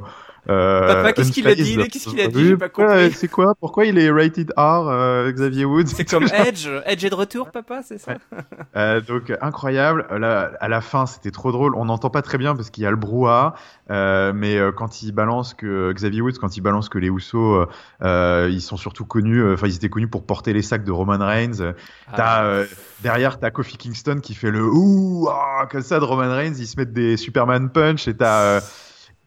Papa, qu'est-ce qu'il a dit. Qu'est-ce qu'il a dit J'ai pas compris. euh, C'est quoi Pourquoi il est rated R, euh, Xavier Woods C'est comme Edge. Edge est de retour, papa, c'est ça Euh, donc incroyable. Là, à la fin, c'était trop drôle. On n'entend pas très bien parce qu'il y a le brouhaha, euh, mais euh, quand il balance que Xavier Woods, quand il balance que les Housseaux, euh, euh, ils sont surtout connus. euh, Enfin, ils étaient connus pour porter les sacs de Roman Reigns. Euh, T'as euh, derrière, t'as Kofi Kingston qui fait le ouh ah, comme ça de Roman Reigns. Ils se mettent des Superman punch et t'as euh,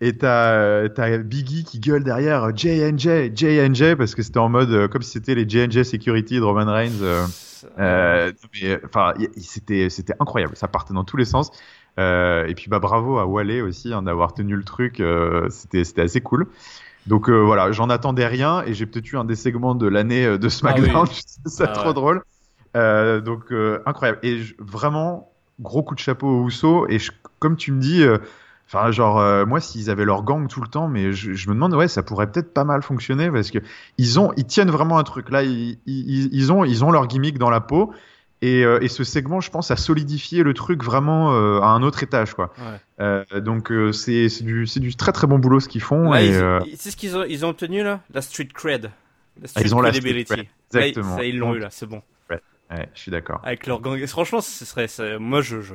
et t'as euh, t'as Biggie qui gueule derrière euh, J&J, J&J parce que c'était en mode euh, comme si c'était les J&J Security de Roman Reigns. euh, mais, enfin, c'était c'était incroyable. Ça partait dans tous les sens. Euh, et puis bah bravo à Wale aussi hein, d'avoir tenu le truc. euh, c'était c'était assez cool. Donc voilà, j'en attendais rien et j'ai peut-être eu un des segments de l'année de SmackDown. C'est ça Ah trop ouais. drôle. Donc incroyable. Et je- vraiment gros coup de chapeau au Uso. Et je- comme tu me dis. Enfin, genre, euh, moi, s'ils avaient leur gang tout le temps, mais je, je me demande, ouais, ça pourrait peut-être pas mal fonctionner parce que ils ont, ils tiennent vraiment un truc. Là, ils, ils, ils ont, ils ont leur gimmick dans la peau. Et, euh, et ce segment, je pense, a solidifié le truc vraiment euh, à un autre étage, quoi. Ouais. Donc, c'est du, très très bon boulot ce qu'ils font. Ils- c'est ce qu'ils ont, ils ont obtenu là? La street cred. Ah, ils ont la street, ouais, exactement. Là, ils l'ont eu là, c'est bon. Ouais, je suis d'accord. Avec leur gang. Franchement, ce serait. ça- Moi, je. je...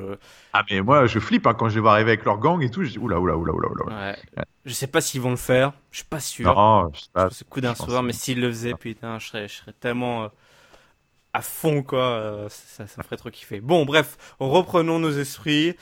Ah mais moi je flippe hein, quand je les vois arriver avec leur gang et tout, je dis oula oula oula oula oula. Ouais. Ouais. Je sais pas s'ils vont le faire. Je suis pas sûr. Non, je sais pas. C'est coup d'un soir, mais s'ils le faisaient, putain, je serais, je serais tellement euh, à fond, quoi. euh, ça, ça me ferait trop kiffer. Bon, bref, reprenons nos esprits.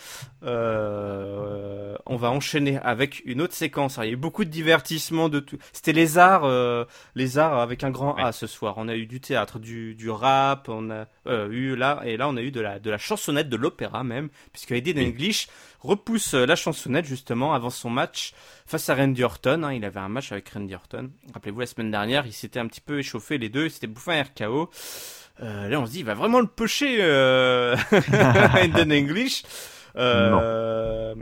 Euh, on va enchaîner avec une autre séquence. Alors, il y a eu beaucoup de divertissement de tout. C'était les arts, euh, les arts avec un grand A ce soir. On a eu du théâtre, du, du rap, on a eu là et là on a eu de la de la chansonnette, de l'opéra même, puisque Aiden Oui. English repousse la chansonnette justement avant son match face à Randy Orton. hein. il avait un match avec Randy Orton. Rappelez-vous la semaine dernière, ils s'étaient un petit peu échauffés les deux, c'était bouffé un RKO. Euh, là on se dit il va vraiment le pocher euh... English. Euh...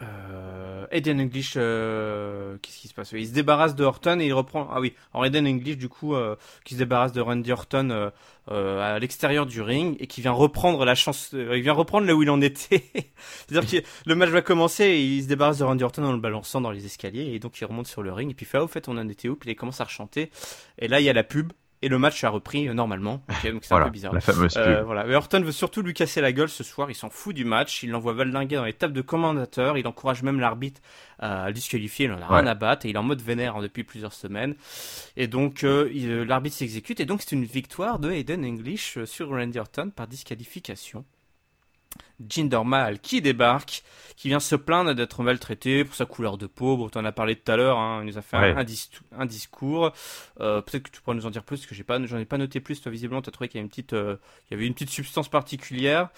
Euh, Aiden English, euh, qu'est-ce qui se passe? Il se débarrasse de Orton et il reprend. Ah oui, alors Aiden English du coup euh, qui se débarrasse de Randy Orton euh, à l'extérieur du ring et qui vient reprendre la chance. il vient reprendre là où il en était. C'est-à-dire que le match va commencer et il se débarrasse de Randy Orton en le balançant dans les escaliers et donc il remonte sur le ring et puis il fait ah, au fait on en était où? Puis il commence à rechanter et là il y a la pub et le match a repris euh, normalement. Donc c'est un peu bizarre. la fameuse. Euh, voilà. Mais Orton veut surtout lui casser la gueule ce soir. Il s'en fout du match. Il l'envoie valdinguer dans les tables de commentateurs. Il encourage même l'arbitre à le disqualifier. Il en a rien à battre. Et il est en mode vénère hein, depuis plusieurs semaines. Et donc, euh, euh, l'arbitre s'exécute. Et donc, c'est une victoire de Aiden English euh, sur Randy Orton par disqualification. Mahal qui débarque, qui vient se plaindre d'être maltraité pour sa couleur de peau. Bon, t'en as parlé tout à l'heure, hein, il nous a fait un- Ouais. un, dis- un discours. Euh, Peut-être que tu pourras nous en dire plus, parce que j'en ai pas noté plus. Toi, visiblement, trouvé qu'il y avait une petite, euh, il y avait une petite substance particulière.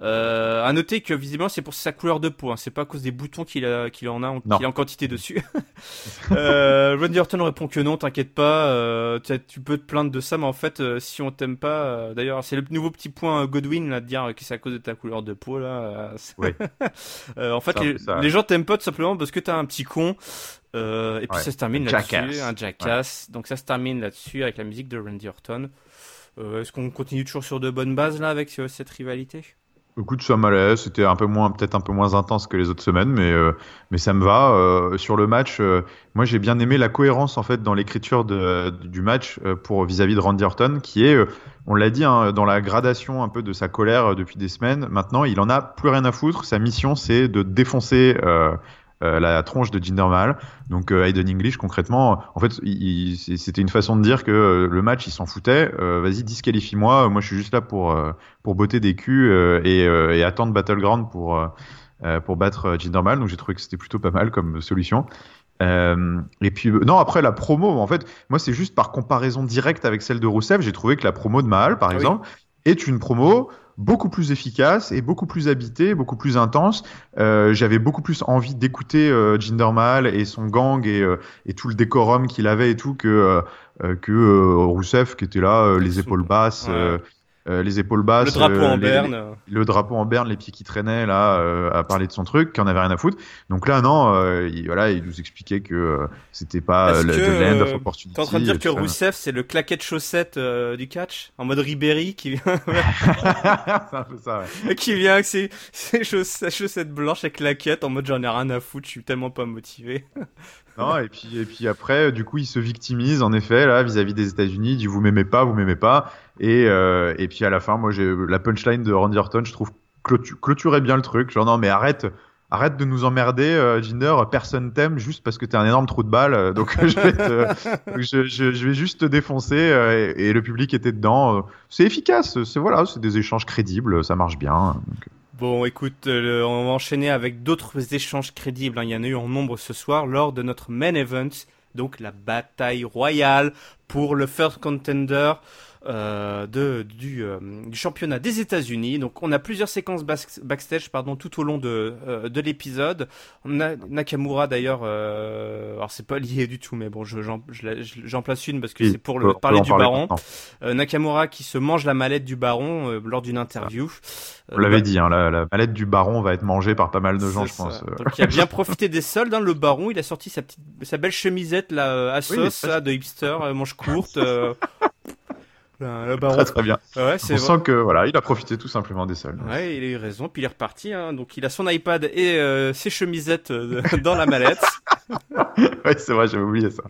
Euh, à noter que visiblement, c'est pour sa couleur de peau. Hein, c'est pas à cause des boutons qu'il en a, en, qu'il a en quantité dessus. euh, Randy Orton répond que non, t'inquiète pas. Euh, tu, peux te plaindre de ça, mais en fait, euh, si on t'aime pas, euh, d'ailleurs, c'est le nouveau petit point Godwin là de dire que c'est à cause de ta couleur de peau là. Ouais. En fait, les, peu ça. les gens t'aiment pas tout simplement parce que t'es un petit con. Et puis ça se termine là-dessus, un jackass. Donc ça se termine là-dessus avec la musique de Randy Orton. Est-ce qu'on continue toujours sur de bonnes bases là avec cette rivalité? Écoute, ça m'allait, c'était un peu moins, peut-être un peu moins intense que les autres semaines, mais euh, mais ça me va. Euh, sur le match, euh, moi j'ai bien aimé la cohérence en fait dans l'écriture du match pour vis-à-vis de Randy Orton, qui est, on l'a dit, hein, dans la gradation un peu de sa colère depuis des semaines. Maintenant, il en a plus rien à foutre. Sa mission, c'est de défoncer. Euh, la tronche de Jinder Mahal. Donc euh, Aiden English concrètement, en fait, c'était une façon de dire que euh, le match, il s'en foutait. Vas-y, disqualifie-moi. Moi, je suis juste là pour pour botter des culs et, et attendre Battleground pour pour battre Jinder Mahal. Donc j'ai trouvé que c'était plutôt pas mal comme solution. Euh, et puis euh, non après la promo en fait moi c'est juste par comparaison directe avec celle de Rousseff j'ai trouvé que la promo de Mahal par Ah oui. exemple est une promo beaucoup plus efficace et beaucoup plus habitée beaucoup plus intense euh, j'avais beaucoup plus envie d'écouter euh, Jinder Mahal et son gang et, euh, et tout le décorum qu'il avait et tout que euh, euh, que euh, Rousseff qui était là euh, les épaules basses Ouais. Euh, les épaules basses Le drapeau euh, en les- berne. euh, le drapeau en berne, les pieds qui traînaient là, euh, à parler de son truc, qui en avait rien à foutre. Donc là, non, euh, il, voilà, il nous expliquait que c'était pas le que, land of opportunity. T'es en train de dire et que. Rousseff c'est le claquette chaussette euh, du catch en mode Ribéry qui vient c'est un peu ça, ouais. qui vient avec ses, ses chauss- sa chaussette blanche avec claquette en mode j'en ai rien à foutre, je suis tellement pas motivé. Non, et puis, et puis après, du coup, il se victimise, en effet, là, vis-à-vis des États-Unis. Il dit, vous m'aimez pas, vous m'aimez pas. Et, euh, et puis à la fin, moi, j'ai la punchline de Randy Orton, je trouve, clôtu- clôturait bien le truc. Genre, non, mais arrête. Arrête de nous emmerder, euh, Jinder. Personne t'aime juste parce que t'es un énorme trou de balle. euh, Donc je vais, juste te défoncer euh, et, le public était dedans. Euh, C'est efficace. C'est voilà, c'est des échanges crédibles. Ça marche bien. Bon, écoute, euh, on va enchaîner avec d'autres échanges crédibles. hein. Il y en a eu en nombre ce soir lors de notre main event, donc la bataille royale pour le first contender euh, de, du, euh, du championnat des États-Unis. Donc, on a plusieurs séquences bas- backstage, pardon, tout au long de, euh, de l'épisode. On a Nakamura d'ailleurs. Alors, c'est pas lié du tout, mais bon, je- j'en je la- je- j'en place une parce que Oui, c'est pour le parler du parler baron. Nakamura qui se mange la mallette du baron lors d'une interview. L'avait bah- dit, hein, la, la mallette du baron va être mangée par pas mal de gens, je pense. Donc il a bien profité des soldes. Hein, le baron, il a sorti sa petite, sa belle chemisette là, à Oui, sauce, ça, là, de hipster, manche courte. Euh, le baron. Très très bien. Ouais, On sent que voilà, il a profité tout simplement des soldes. Ouais, il a eu raison. Puis il est reparti. Hein, donc il a son iPad et euh, ses chemisettes euh, dans la mallette. ouais, c'est vrai, j'avais oublié ça.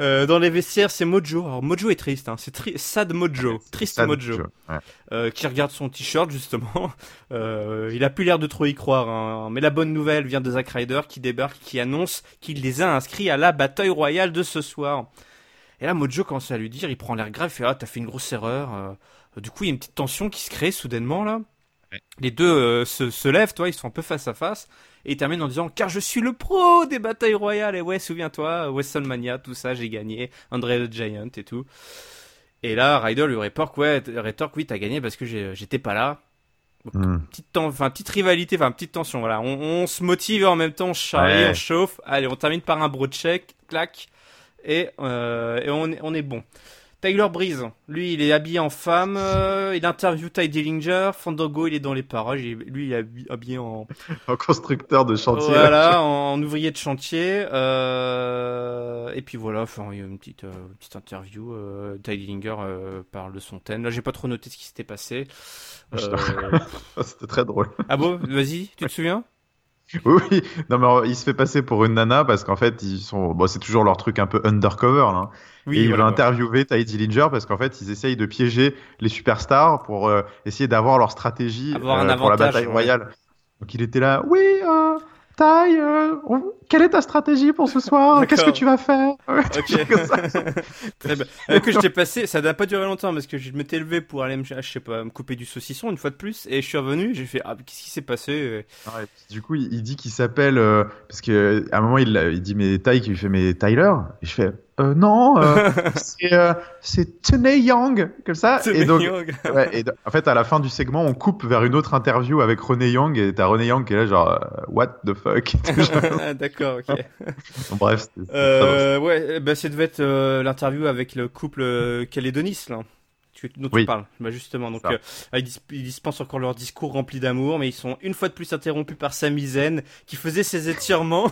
Euh, dans les vestiaires, c'est Mojo. Alors Mojo est triste, hein. c'est tri sad Mojo, triste Sad Mojo, ouais. euh, qui regarde son t-shirt justement. Euh, il a plus l'air de trop y croire, hein. mais la bonne nouvelle vient de Zack Ryder qui débarque, qui annonce qu'il les a inscrits à la bataille royale de ce soir. Et là, Mojo commence à lui dire, il prend l'air grave, il fait ah t'as fait une grosse erreur. Euh, du coup, il y a une petite tension qui se crée soudainement là. Ouais. Les deux euh, se, se lèvent, toi, ils sont un peu face à face. Et il termine en disant car je suis le pro des batailles royales et ouais souviens-toi WrestleMania tout ça j'ai gagné André the Giant et tout et là Ryder lui rétorque ouais rétorque oui t'as gagné parce que j'ai- j'étais pas là Hmm. petite ten- enfin petite rivalité enfin petite tension voilà on, on se motive et en même temps on charrie Ouais. on chauffe allez on termine par un bro check clac et, euh, et on, est- on est bon Tyler Breeze, lui, il est habillé en femme, euh, il interview Ty Dillinger, Fandango, il est dans les parages, lui, il est habi- habillé en, constructeur de chantier. voilà, en, en ouvrier de chantier. Euh, et puis voilà, enfin, il y a une petite, euh, petite interview. Ty Dillinger parle de son thème. Là, j'ai pas trop noté ce qui s'était passé. C'était très drôle. ah bon, vas-y, tu te souviens? Oui, oui. Non, mais il se fait passer pour une nana parce qu'en fait, ils sont. Bon, c'est toujours leur truc un peu undercover, là. Oui, et il voilà, veut interviewer Ty Dillinger parce qu'en fait, ils essayent de piéger les superstars pour euh, essayer d'avoir leur stratégie Avoir un euh, pour la bataille ouais. royale. Donc il était là, oui, euh, Ty, euh, on- quelle est ta stratégie pour ce soir? Qu'est-ce que tu vas faire? Ok. toujours comme ça. Très bien. Euh, que je t'ai passé, ça n'a pas duré longtemps parce que je m'étais levé pour aller me, je sais pas, me couper du saucisson une fois de plus et je suis revenu, j'ai fait ah qu'est-ce qui s'est passé? Ouais, du coup, il, il dit qu'il s'appelle euh, parce que à un moment il, il dit mais Ty qui lui fait mais Tyler? Et je fais euh, non euh, c'est euh, c'est Tenay Young comme ça et donc ouais, et en fait à la fin du segment on coupe vers une autre interview avec René Young et t'as René Young qui est là genre euh, what the fuck? D'accord, ok. Bref c'était- c'était. Euh, ouais, bah, ça devait être l'interview avec le couple Calédonis, là. Tu, dont tu Oui. parles. Bah, justement. Donc, euh, ils, dis- ils dispensent encore leur discours rempli d'amour, mais ils sont une fois de plus interrompus par Sami Zayn, qui faisait ses étirements,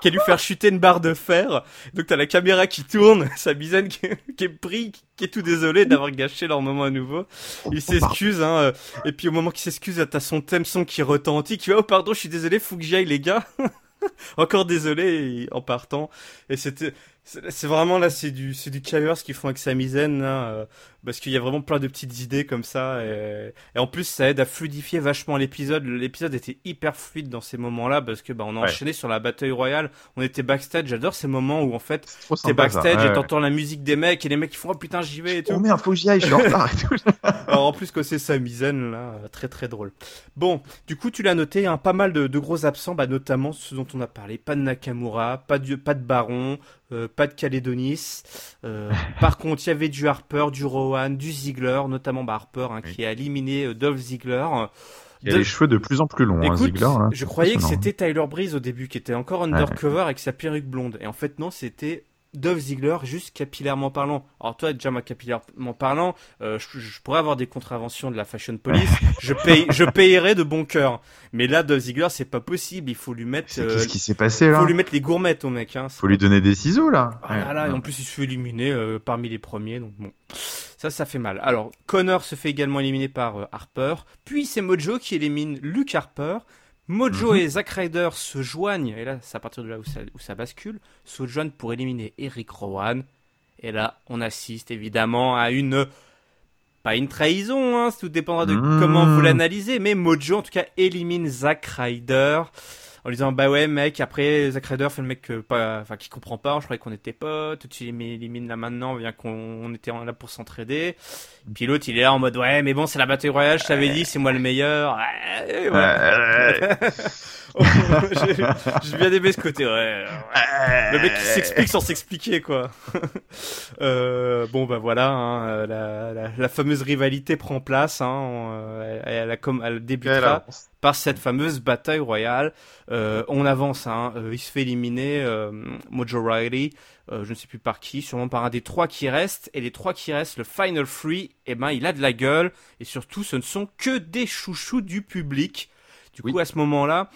qui a dû faire chuter une barre de fer. Donc, t'as la caméra qui tourne, Sami Zayn qui, qui est pris, qui est tout désolé d'avoir gâché leur moment à nouveau. Il s'excuse, hein, euh, et puis au moment qu'il s'excuse, t'as son thème son qui retentit, qui fait, oh pardon, je suis désolé, faut que j'y aille, les gars. Encore désolé, en partant. Et c'était, c'est vraiment là, c'est du, c'est du chaos qu'ils font avec Sami Zayn, là, euh, parce qu'il y a vraiment plein de petites idées comme ça, et, et en plus, ça aide à fluidifier vachement l'épisode. L'épisode était hyper fluide dans ces moments-là, parce que, bah, on a Ouais. enchaîné sur la bataille royale, on était backstage, j'adore ces moments où, en fait, t'es backstage Ouais, et ouais. t'entends la musique des mecs, et les mecs, ils font, oh putain, j'y vais et tout. oh merde faut que j'y aille je suis en retard et tout Alors, en plus que c'est sa misaine là, très très drôle. Bon, du coup tu l'as noté, hein, pas mal de, de gros absents, bah, notamment ceux dont on a parlé, pas de Nakamura, pas de, pas de Baron, euh, pas de Calédonis. Euh, par contre, il y avait du Harper, du Rowan, du Ziggler, notamment bah, Harper hein, Oui. qui a éliminé euh, Dolph Ziggler. il a De- les cheveux de plus en plus longs hein, Ziggler là. je croyais que c'était Tyler Breeze au début, qui était encore undercover avec sa perruque blonde. Et en fait, non, c'était Dolph Ziggler, juste capillairement parlant. Alors toi, déjà, moi, capillairement parlant, euh, je, je pourrais avoir des contraventions de la Fashion Police. je, paye, je payerais de bon cœur. Mais là, Dolph Ziggler, c'est pas possible. Il faut lui mettre, euh, qu'est-ce qui s'est passé là faut lui mettre les gourmettes au mec. Hein. faut lui donner des ciseaux là Ah là là, et en plus il se fait éliminer euh, parmi les premiers, donc bon, ça, ça fait mal. Alors, Connor se fait également éliminer par Harper, puis c'est Mojo qui élimine Luke Harper. Mojo Mhm. et Zack Ryder se joignent, et là c'est à partir de là où ça, où ça bascule, se joignent pour éliminer Eric Rowan. Et là, on assiste évidemment à une... Pas une trahison, hein, tout dépendra de Mhm. comment vous l'analysez, mais Mojo en tout cas élimine Zack Ryder en lui disant bah ouais mec après Zack Ryder fait le mec euh, pas enfin qui comprend pas je croyais qu'on était potes tu élimines là maintenant bien qu'on on était là pour s'entraider. Puis l'autre il est là en mode ouais mais bon c'est la bataille royale je t'avais dit c'est moi le meilleur. Ouais, et voilà. J'ai bien aimé ce côté ouais le mec qui s'explique sans s'expliquer quoi euh, bon bah voilà hein, la, la, la fameuse rivalité prend place hein, on, euh, elle, elle a comme elle débutera par cette fameuse bataille royale. Euh, on avance, hein, il se fait éliminer euh, Mojo Riley, je ne sais plus par qui, sûrement par un des trois qui restent. Et les trois qui restent, le Final Free, eh ben il a de la gueule. Et surtout, ce ne sont que des chouchous du public. Du coup, Oui. à ce moment-là,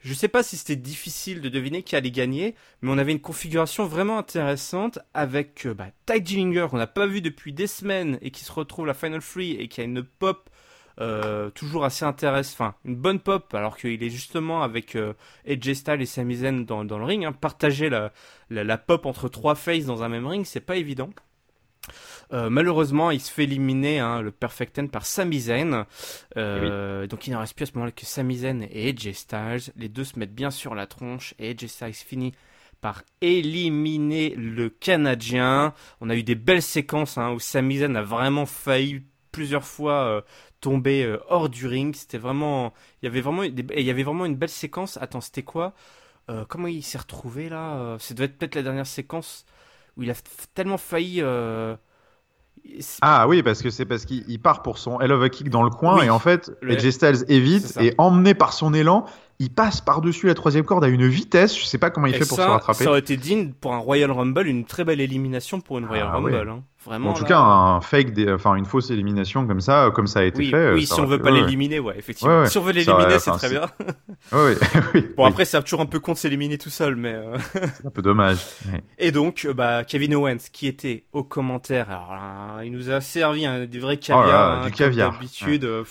je sais pas si c'était difficile de deviner qui allait gagner, mais on avait une configuration vraiment intéressante avec euh, bah, qu'on n'a pas vu depuis des semaines et qui se retrouve la Final Free et qui a une pop toujours assez intéressant, enfin une bonne pop, alors qu'il est justement avec AJ Styles et Sami Zayn dans, le ring. Hein. Partager la, la, la, pop entre trois faces dans un même ring, c'est pas évident. Euh, malheureusement, il se fait éliminer hein, le Perfect Ten par Sami Zayn. Euh, donc il ne reste plus à ce moment-là que Sami Zayn et AJ Styles. Les deux se mettent bien sur la tronche et AJ Styles finit par éliminer le Canadien. On a eu des belles séquences hein, où Sami Zayn a vraiment failli plusieurs fois euh, tomber hors du ring. C'était vraiment, il y avait vraiment, il y avait vraiment une belle séquence. Attends, c'était quoi? Comment il s'est retrouvé là? Ça devait être peut-être la dernière séquence où il a tellement failli ah oui, parce que c'est parce qu'il part pour son Hell of a Kick dans le coin et en fait, AJ Styles évite et emmené par son élan, il passe par-dessus la troisième corde à une vitesse. Je sais pas comment il fait pour se rattraper. Ça aurait été digne pour un Royal Rumble, une très belle élimination pour une Royal ah Rumble. Hein. Vraiment. en tout cas, un fake, enfin une fausse élimination comme ça, comme ça a été fait. Oui, si on veut pas l'éliminer, ouais, effectivement. si on veut l'éliminer, c'est très bien. oui, bon après, c'est toujours un peu con de s'éliminer tout seul, mais. Euh, c'est un peu dommage. Et donc, bah Kevin Owens, qui était au commentaire, alors il nous a servi un des vrais caviar, oh du caviar. D'habitude. Euh,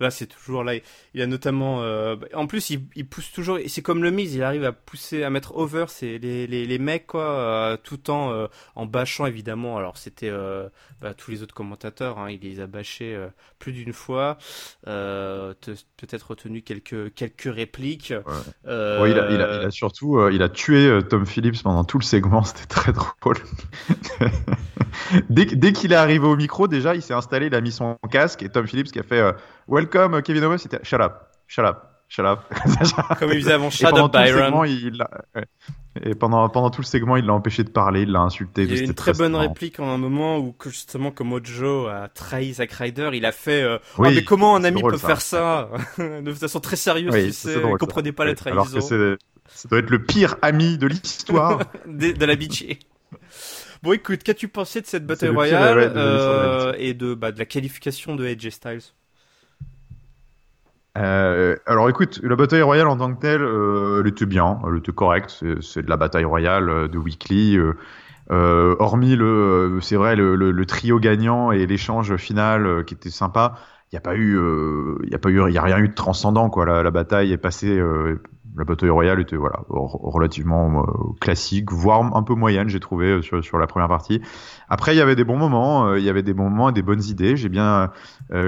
Là, c'est toujours là. Il a notamment. Euh, en plus, il, il, pousse toujours. C'est comme le Miz, il arrive à pousser, à mettre over c'est les, les, les, mecs, quoi, euh, tout en, euh, en bâchant, évidemment. Alors, c'était euh, bah, tous les autres commentateurs, hein, il les a bâchés plus d'une fois. Peut-être retenu quelques, quelques répliques. Ouais. il, a, il, a, il, a, surtout. il a tué Tom Phillips pendant tout le segment, c'était très drôle. dès, dès qu'il est arrivé au micro, déjà, il s'est installé, il a mis son casque et Tom Phillips qui a fait Welcome Kevin Owens, c'était shut up, shut up, shut up. Comme il faisait avant Shut Up Byron. il, Et pendant, pendant tout le segment, il l'a empêché de parler, il l'a insulté. Il y a une très, bonne réplique en un moment où justement comme Ojo a trahi Zack Ryder, il a fait euh, oui, mais comment un ami peut faire ça de façon très sérieuse, oui, tu sais, pas la trahison. Alors que ça doit être le pire ami de l'histoire de, de l'amitié. Bon, écoute, qu'as-tu pensé de cette bataille royale euh, et de, bah, de la qualification de AJ Styles? Euh, alors écoute, la bataille royale en tant que telle, euh, elle était bien, elle était correcte. C'est de la bataille royale euh, de Weekly. Euh, euh, hormis le, c'est vrai, le, le, le, trio gagnant et l'échange final qui était sympa. Il n'y a pas eu, il a pas eu, il a rien eu de transcendant quoi. La, la bataille est passée la bataille royale était voilà relativement euh, classique, voire un peu moyenne, j'ai trouvé euh, sur, sur la première partie. Après, il y avait des bons moments, euh, il y avait des bons moments et des bonnes idées. J'ai bien,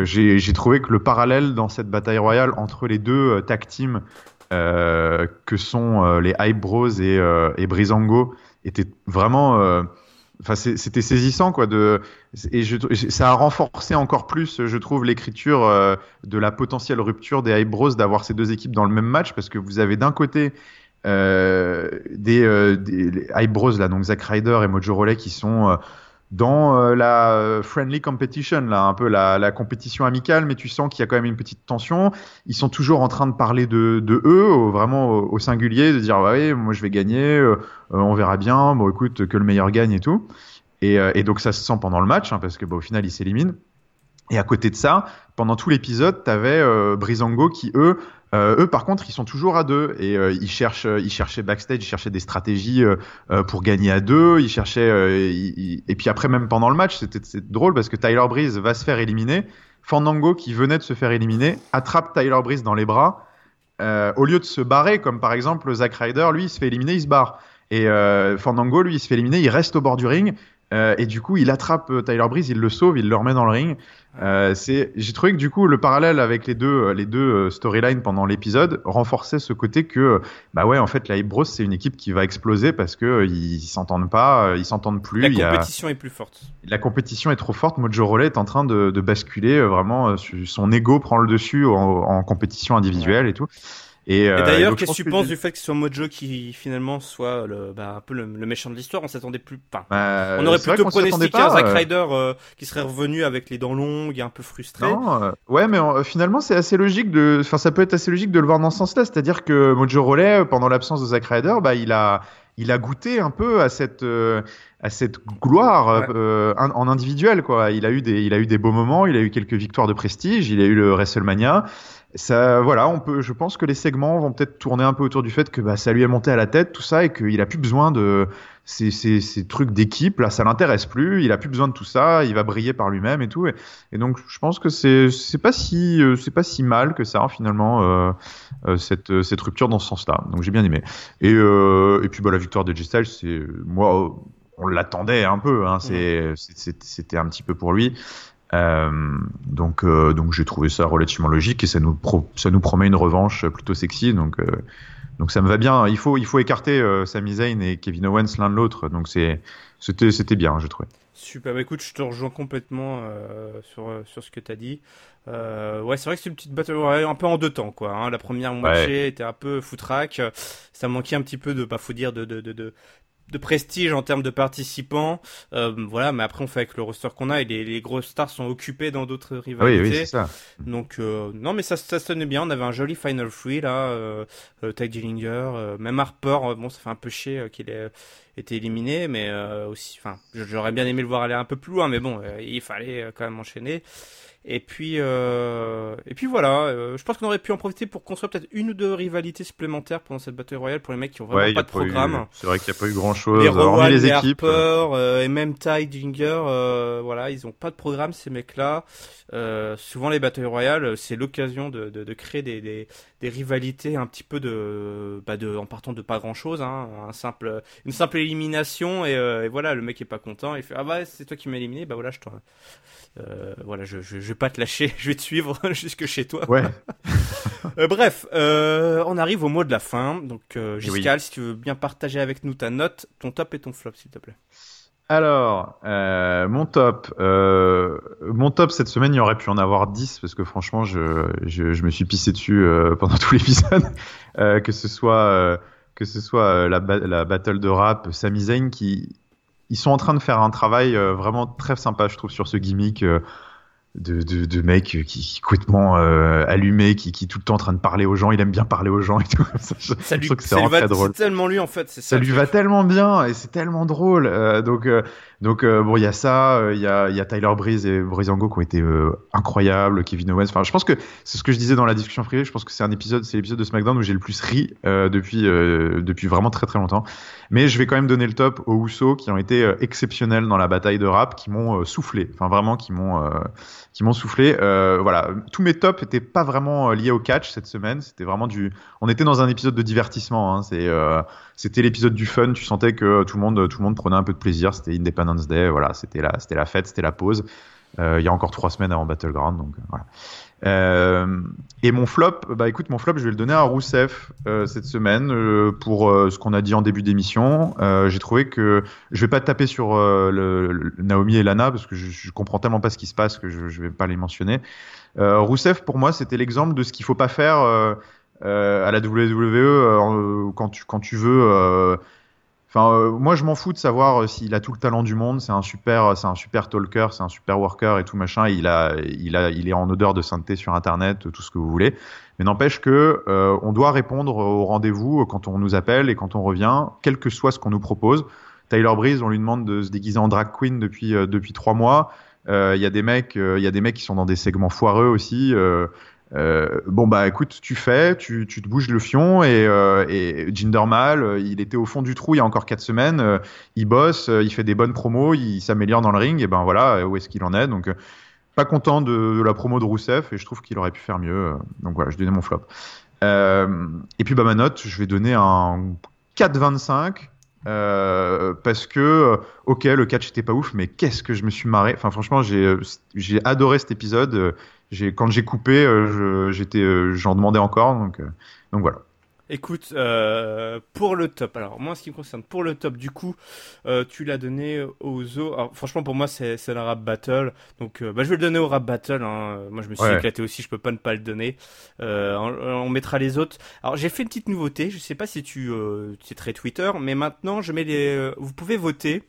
j'ai trouvé que le parallèle dans cette bataille royale entre les deux tag teams que sont les Hype Bros et, et Brizango était vraiment Enfin, c'était saisissant, quoi. De, et ça a renforcé encore plus, je trouve, l'écriture euh, de la potentielle rupture des Bros d'avoir ces deux équipes dans le même match, parce que vous avez d'un côté euh, des, euh, des Bros, là, donc Zack Ryder et Mojo Rawley, qui sont euh, dans euh, la friendly competition, là, un peu la, compétition amicale, mais tu sens qu'il y a quand même une petite tension. Ils sont toujours en train de parler de, eux, vraiment au, singulier, de dire oui, moi je vais gagner, euh, on verra bien, bon écoute, que le meilleur gagne et tout. Et, euh, donc ça se sent pendant le match, hein, parce que au final ils s'éliminent. Et à côté de ça, pendant tout l'épisode, t'avais euh, Brizango qui eux euh, eux, par contre, ils sont toujours à deux et euh, ils cherchent, ils cherchaient backstage, ils cherchaient des stratégies euh, pour gagner à deux. Ils cherchaient, et puis après même pendant le match, c'était drôle parce que Tyler Breeze va se faire éliminer. Fandango, qui venait de se faire éliminer, attrape Tyler Breeze dans les bras. au lieu de se barrer, comme par exemple Zack Ryder, lui, il se fait éliminer, il se barre. Et Fandango, lui, il se fait éliminer, il reste au bord du ring. Et du coup, il attrape Tyler Breeze, il le sauve, il le remet dans le ring. Euh, c'est, j'ai trouvé que du coup le parallèle avec les deux, euh, les deux euh, storylines pendant l'épisode renforçait ce côté que, bah ouais, en fait, la Bros c'est une équipe qui va exploser parce que ils s'entendent pas, ils s'entendent plus. La compétition est plus forte. La compétition est trop forte. Mojo Rawley est en train de, de basculer vraiment. son ego prend le dessus en, en compétition individuelle et tout. Et, euh, d'ailleurs, qu'est-ce que tu penses du fait que ce soit Mojo qui finalement soit le, bah, un peu le, méchant de l'histoire? On s'attendait plus. Enfin, bah, on aurait plutôt pronostiqué un Zack euh. Ryder euh, qui serait revenu avec les dents longues et un peu frustré. Non, ouais, mais finalement, c'est assez logique de. Enfin, ça peut être assez logique de le voir dans ce sens-là, c'est-à-dire que Mojo Rawley, pendant l'absence de Zack Ryder, bah, il a il a goûté un peu à cette à cette gloire en individuel quoi. Il a eu des il a eu des beaux moments, il a eu quelques victoires de prestige, il a eu le WrestleMania ça, voilà, on peut, je pense que les segments vont peut-être tourner un peu autour du fait que bah, ça lui est monté à la tête, tout ça, et qu'il a plus besoin de ces, ces, ces trucs d'équipe. Là, ça l'intéresse plus. Il a plus besoin de tout ça. Il va briller par lui-même et tout. Et, et, donc, je pense que c'est, c'est pas si, euh, c'est pas si mal que ça finalement euh, euh, cette, cette rupture dans ce sens-là. Donc, j'ai bien aimé. Et, euh, et puis, bah, la victoire de G Styles, c'est moi, on l'attendait un peu. Hein, c'est, c'était un petit peu pour lui. Euh, donc, euh, donc j'ai trouvé ça relativement logique et ça nous, ça nous promet une revanche plutôt sexy. Donc, euh, donc ça me va bien. Il faut, il faut écarter Sami Zayn et Kevin Owens l'un de l'autre. Donc c'était, c'était bien, je trouvais. Super, bah écoute, je te rejoins complètement sur, sur ce que tu as dit. ouais, c'est vrai que c'est une petite battle un peu en deux temps, quoi. Hein. La première moitié était un peu foutraque. Ça manquait un petit peu de, bah, faut dire, de, de, de, de, de prestige en termes de participants. Euh, voilà, mais après on fait avec le roster qu'on a et les, les grosses stars sont occupées dans d'autres rivalités. Oui, oui, c'est ça. Donc euh, non, mais ça, ça sonnait bien. On avait un joli Final Free là, euh, euh Ty Dillinger, euh, même Harper. bon, ça fait un peu chier qu'il ait été éliminé, mais aussi, enfin, j'aurais bien aimé le voir aller un peu plus loin, mais bon, il fallait quand même enchaîner. Et puis, euh, et puis voilà. Euh, je pense qu'on aurait pu en profiter pour construire peut-être une ou deux rivalités supplémentaires pendant cette bataille royale pour les mecs qui ont vraiment pas de programme. C'est vrai qu'il n'y a pas eu grand chose. Les Rowan, les, équipes, Harper, euh, et même Ty Ginger, euh, voilà, ils ont pas de programme ces mecs-là. Souvent les batailles royales, c'est l'occasion de, de, de, créer des, des, des, rivalités un petit peu de, bah de, en partant de pas grand-chose, hein, un simple, une simple élimination et, et, voilà, le mec est pas content, il fait ah bah c'est toi qui m'as éliminé, bah voilà je voilà, je, je, je, vais pas te lâcher, je vais te suivre jusque chez toi. Ouais. euh, bref, euh, on arrive au mot de la fin. Donc, euh, Giscal, si tu veux bien partager avec nous ta note, ton top et ton flop, s'il te plaît. Alors, euh, mon top, euh, mon top cette semaine, il y aurait pu en avoir 10 parce que franchement, je, je, je me suis pissé dessus euh, pendant tout l'épisode, que ce soit que ce soit la, la battle de rap, Sami Zayn qui ils sont en train de faire un travail vraiment très sympa, je trouve, sur ce gimmick de, de, de mec qui, qui complètement euh, allumé, qui, qui est tout le temps en train de parler aux gens. Il aime bien parler aux gens et tout. ça, je, ça lui, que drôle. tellement lui en fait. Ça, ça lui va tellement bien et c'est tellement drôle. Euh, donc euh, donc euh, bon, il y a ça, il y a il y a Tyler Breeze et Breezango qui ont été incroyables, Kevin Owens. Enfin, je pense que c'est ce que je disais dans la discussion privée. Je pense que c'est un épisode, c'est l'épisode de SmackDown où j'ai le plus ri depuis depuis vraiment très très longtemps. Mais je vais quand même donner le top aux Usos qui ont été exceptionnels dans la bataille de rap, qui m'ont soufflé. Enfin vraiment, qui m'ont qui m'ont soufflé. Euh, voilà, tous mes tops étaient pas vraiment euh, liés au catch cette semaine. C'était vraiment du. On était dans un épisode de divertissement. Hein. C'est, euh, c'était l'épisode du fun. Tu sentais que tout le monde, tout le monde prenait un peu de plaisir. C'était Independence Day. Voilà, c'était la, c'était la fête, c'était la pause. Euh, il y a encore trois semaines avant Battleground, donc voilà. Euh, et mon flop, bah écoute, mon flop, je vais le donner à Rousseff euh, cette semaine euh, pour ce qu'on a dit en début d'émission. J'ai trouvé que je vais pas taper sur Naomi et Lana parce que je, je, comprends tellement pas ce qui se passe que je, je vais pas les mentionner. Rousseff, pour moi, c'était l'exemple de ce qu'il faut pas faire à la WWE quand tu quand tu veux Euh, moi, je m'en fous de savoir euh, s'il a tout le talent du monde. C'est un super, c'est un super talker, c'est un super worker et tout machin. Il a, il a, il est en odeur de sainteté sur Internet, tout ce que vous voulez. Mais n'empêche que euh, on doit répondre au rendez-vous quand on nous appelle et quand on revient, quel que soit ce qu'on nous propose. Tyler Breeze, on lui demande de se déguiser en drag queen depuis depuis trois mois. Il y a des mecs, il y a des mecs qui sont dans des segments foireux aussi. Euh, bon bah écoute, tu fais, tu, tu te bouges le fion et, euh, et euh, il était au fond du trou il y a encore quatre semaines, euh, il bosse, il fait des bonnes promos, il s'améliore dans le ring et ben voilà où est-ce qu'il en est. Donc pas content de, de, la promo de Rousseff et je trouve qu'il aurait pu faire mieux. Donc voilà, je donnais mon flop. et puis bah ma note, je vais donner un 4,25. Euh, parce que ok le catch était pas ouf mais qu'est-ce que je me suis marré enfin franchement j'ai j'ai adoré cet épisode quand j'ai coupé, euh, j'étais, euh, j'en demandais encore, donc euh, donc voilà. Écoute, euh, pour le top, alors moi, ce qui me concerne, pour le top, du coup, euh, tu l'as donné aux Zo. Alors, franchement, pour moi, c'est c'est la rap battle, donc euh, bah, je vais le donner au rap battle. Hein. Moi, je me suis ouais. éclaté aussi, je peux pas ne pas le donner. On, on, mettra les autres. Alors, j'ai fait une petite nouveauté. Je sais pas si tu, c'est très Twitter, mais maintenant, je mets les. vous pouvez voter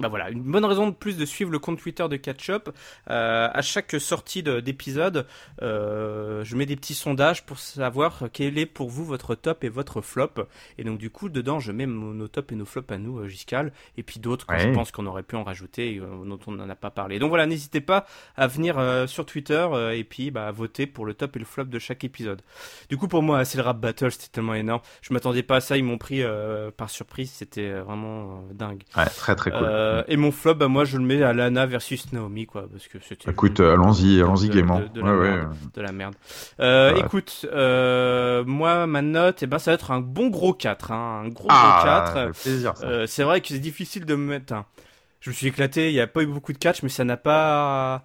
bah voilà, une bonne raison de plus de suivre le compte Twitter de Catchup. Euh, à chaque sortie d'épisode, euh, je mets des petits sondages pour savoir quel est pour vous votre top et votre flop. Et donc du coup, dedans, je mets nos tops et nos flops à nous, euh, Giscal, et puis d'autres que je pense qu'on aurait pu en rajouter, euh, dont on n'en a pas parlé. Donc voilà, n'hésitez pas à venir euh, sur Twitter et puis bah, voter pour le top et le flop de chaque épisode. Du coup, pour moi, c'est le rap battle, c'était tellement énorme. Je m'attendais pas à ça, ils m'ont pris par surprise, c'était vraiment dingue. Ouais, très très cool. Euh, et mon flop, bah, moi, je le mets à Lana versus Naomi, quoi, parce que c'était. Écoute, allons-y, allons-y gaiement. De, la merde, de, la merde. Euh, Écoute, euh, moi, ma note, eh ben, ça va être un bon gros 4, hein, un gros ah, gros 4. plaisir. Euh, c'est vrai que c'est difficile de me mettre. Un... Je me suis éclaté, il n'y a pas eu beaucoup de catch, mais ça n'a pas.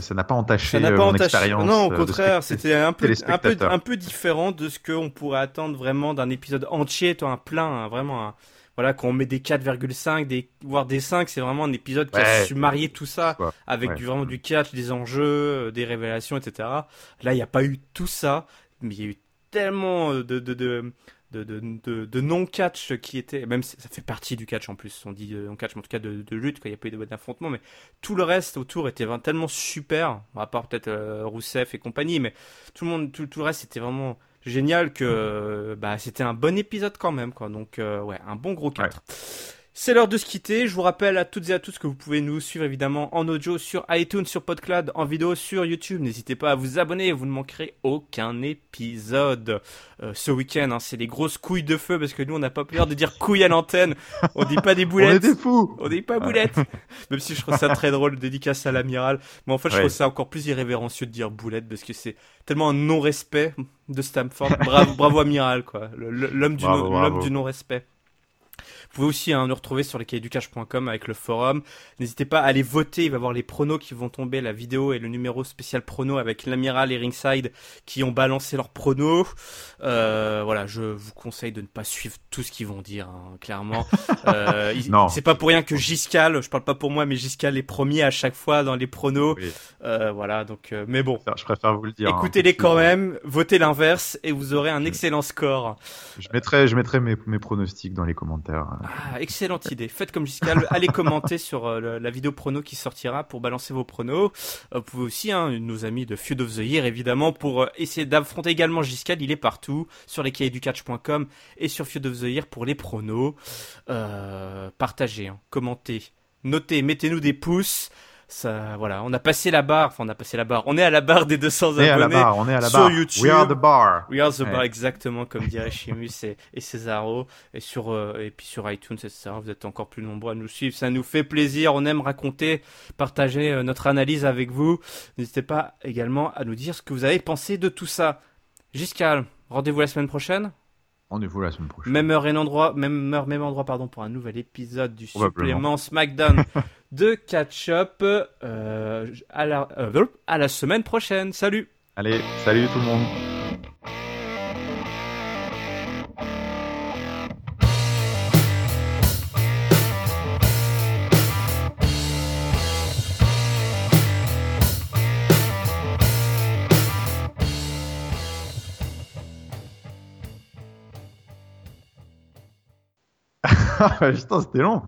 Ça n'a pas entaché n'a pas mon entaché. expérience. Non, au contraire, c'était un peu, un peu, un peu différent de ce qu'on pourrait attendre vraiment d'un épisode entier, toi, un plein, hein, vraiment un voilà, quand on met des 4,5, des, voire des 5, c'est vraiment un épisode qui a su marier tout ça avec du, vraiment du catch, des enjeux, euh, des révélations, etc. Là, il n'y a pas eu tout ça, mais il y a eu tellement de, de, de, de, de, de non-catch qui étaient, même ça fait partie du catch en plus, on dit euh, en catch, mais en tout cas de, de lutte, quand il n'y a pas eu d'affrontement, mais tout le reste autour était tellement super, à part peut-être euh, Rousseff et compagnie, mais tout le monde, tout, tout le reste était vraiment génial que bah, c'était un bon épisode quand même. Quoi. Donc, euh, ouais, un bon gros 4. C'est l'heure de se quitter. Je vous rappelle à toutes et à tous que vous pouvez nous suivre évidemment en audio sur iTunes, sur PodCloud, en vidéo sur YouTube. N'hésitez pas à vous abonner, vous ne manquerez aucun épisode. Euh, ce week-end, hein, c'est les grosses couilles de feu parce que nous on n'a pas peur de dire couilles à l'antenne. On dit pas des boulettes. on est des fous. On dit pas boulettes. Même si je trouve ça très drôle, dédicace à l'amiral. Mais en fait, je trouve ça encore plus irrévérencieux de dire boulette parce que c'est tellement un non-respect de Stamford. Bravo, bravo amiral quoi. L'homme du, l'homme du non-respect. Vous pouvez aussi hein, nous retrouver sur lescahiers avec le forum. N'hésitez pas à aller voter, il va y avoir les pronos qui vont tomber, la vidéo et le numéro spécial prono avec l'amiral et Ringside qui ont balancé leurs pronos. Euh, voilà, je vous conseille de ne pas suivre tout ce qu'ils vont dire, hein, clairement. Euh, c'est pas pour rien que Giscal, je parle pas pour moi, mais Giscal est premier à chaque fois dans les pronos. Euh, voilà, donc, mais bon. Je préfère vous le dire. Hein, Écoutez-les quand même, votez l'inverse et vous aurez un excellent score. Je mettrai, je mettrai mes, mes pronostics dans les commentaires. Ah, excellente idée. Faites comme Giscal, allez commenter sur euh, la vidéo prono qui sortira pour balancer vos pronos. Euh, vous pouvez aussi, hein, nos amis de Feud of the Year, évidemment, pour euh, essayer d'affronter également Giscal. Il est partout sur lescahiers-du-catch.com et sur Feud of the Year pour les pronos. partagez, hein, commentez, notez, mettez-nous des pouces ça, voilà, on a passé la barre, enfin on a passé la barre, on est à la barre des 200 on est abonnés à la barre, on est à la sur YouTube. We are the bar. We are the bar, exactement comme dirait Chimus et, et Cesaro, et sur euh, et puis sur iTunes, etc. Vous êtes encore plus nombreux à nous suivre, ça nous fait plaisir. On aime raconter, partager euh, notre analyse avec vous. N'hésitez pas également à nous dire ce que vous avez pensé de tout ça. Giscal, rendez-vous la semaine prochaine. Rendez-vous la semaine prochaine. Même heure et endroit, même heure, même endroit, pardon, pour un nouvel épisode du supplément SmackDown de Catch Up. Euh, à, la, euh, à la semaine prochaine. Salut. Allez, salut tout le monde. Putain, c'était long.